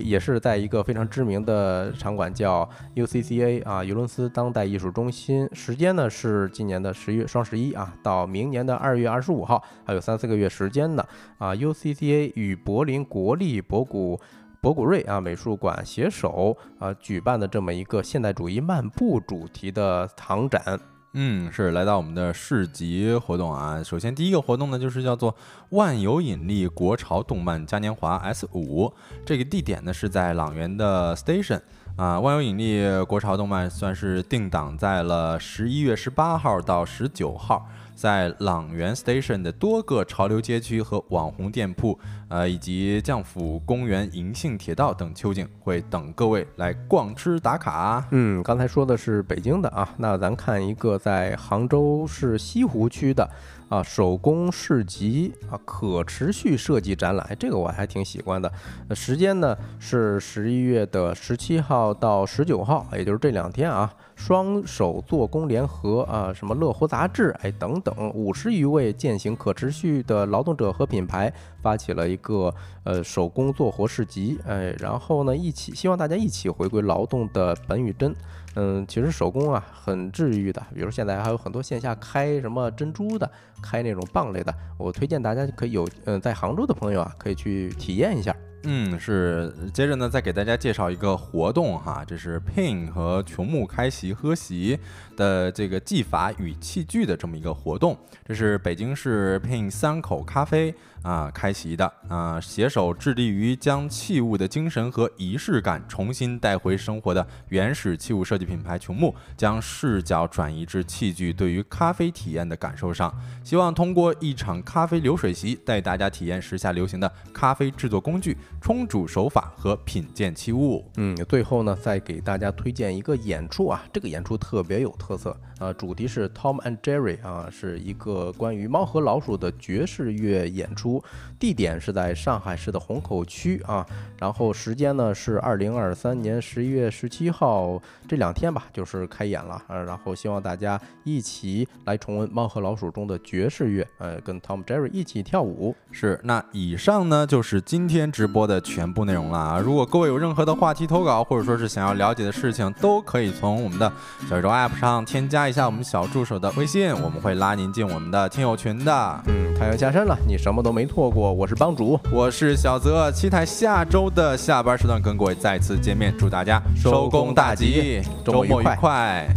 也是在一个非常知名的场馆叫 UCCA 啊，尤伦斯当代艺术中心。时间呢是今年的十月双十一啊，到明年的二月二十五号，还有三四个月时间呢。啊，UCCA 与柏林国立博古。博古瑞啊美术馆携手啊举办的这么一个现代主义漫步主题的藏展，嗯，是来到我们的市集活动啊。首先第一个活动呢，就是叫做万有引力国潮动漫嘉年华 S 五，这个地点呢是在朗园的 Station 啊。万有引力国潮动漫算是定档在了十一月十八号到十九号。在朗园 Station 的多个潮流街区和网红店铺，呃，以及将府公园、银杏铁道等秋景，会等各位来逛吃打卡。嗯，刚才说的是北京的啊，那咱看一个在杭州市西湖区的。啊，手工市集啊，可持续设计展览，这个我还挺喜欢的。时间呢是十一月的十七号到十九号，也就是这两天啊。双手做工联合啊，什么乐活杂志，哎等等，五十余位践行可持续的劳动者和品牌发起了一个呃手工做活市集，哎，然后呢一起希望大家一起回归劳动的本与真。嗯，其实手工啊很治愈的，比如现在还有很多线下开什么珍珠的，开那种棒类的，我推荐大家可以有，嗯，在杭州的朋友啊可以去体验一下。嗯，是。接着呢，再给大家介绍一个活动哈，这是 Pin 和琼木开席喝席的这个技法与器具的这么一个活动。这是北京市 Pin 三口咖啡啊开席的啊，携手致力于将器物的精神和仪式感重新带回生活的原始器物设计品牌琼木，将视角转移至器具对于咖啡体验的感受上，希望通过一场咖啡流水席带大家体验时下流行的咖啡制作工具。冲煮手法和品鉴器物，嗯，最后呢，再给大家推荐一个演出啊，这个演出特别有特色，呃，主题是 Tom and Jerry 啊，是一个关于猫和老鼠的爵士乐演出，地点是在上海市的虹口区啊，然后时间呢是二零二三年十一月十七号这两天吧，就是开演了，呃，然后希望大家一起来重温猫和老鼠中的爵士乐，呃，跟 Tom Jerry 一起跳舞。是，那以上呢就是今天直播的。全部内容了啊！如果各位有任何的话题投稿，或者说是想要了解的事情，都可以从我们的小宇宙 App 上添加加一下我们小助手的微信，我们会拉您进我们的听友群的。嗯，太阳下山了，你什么都没错过。我是帮主，我是小泽，期待下周的下班时段跟各位再次见面。祝大家收工大吉，周末愉快。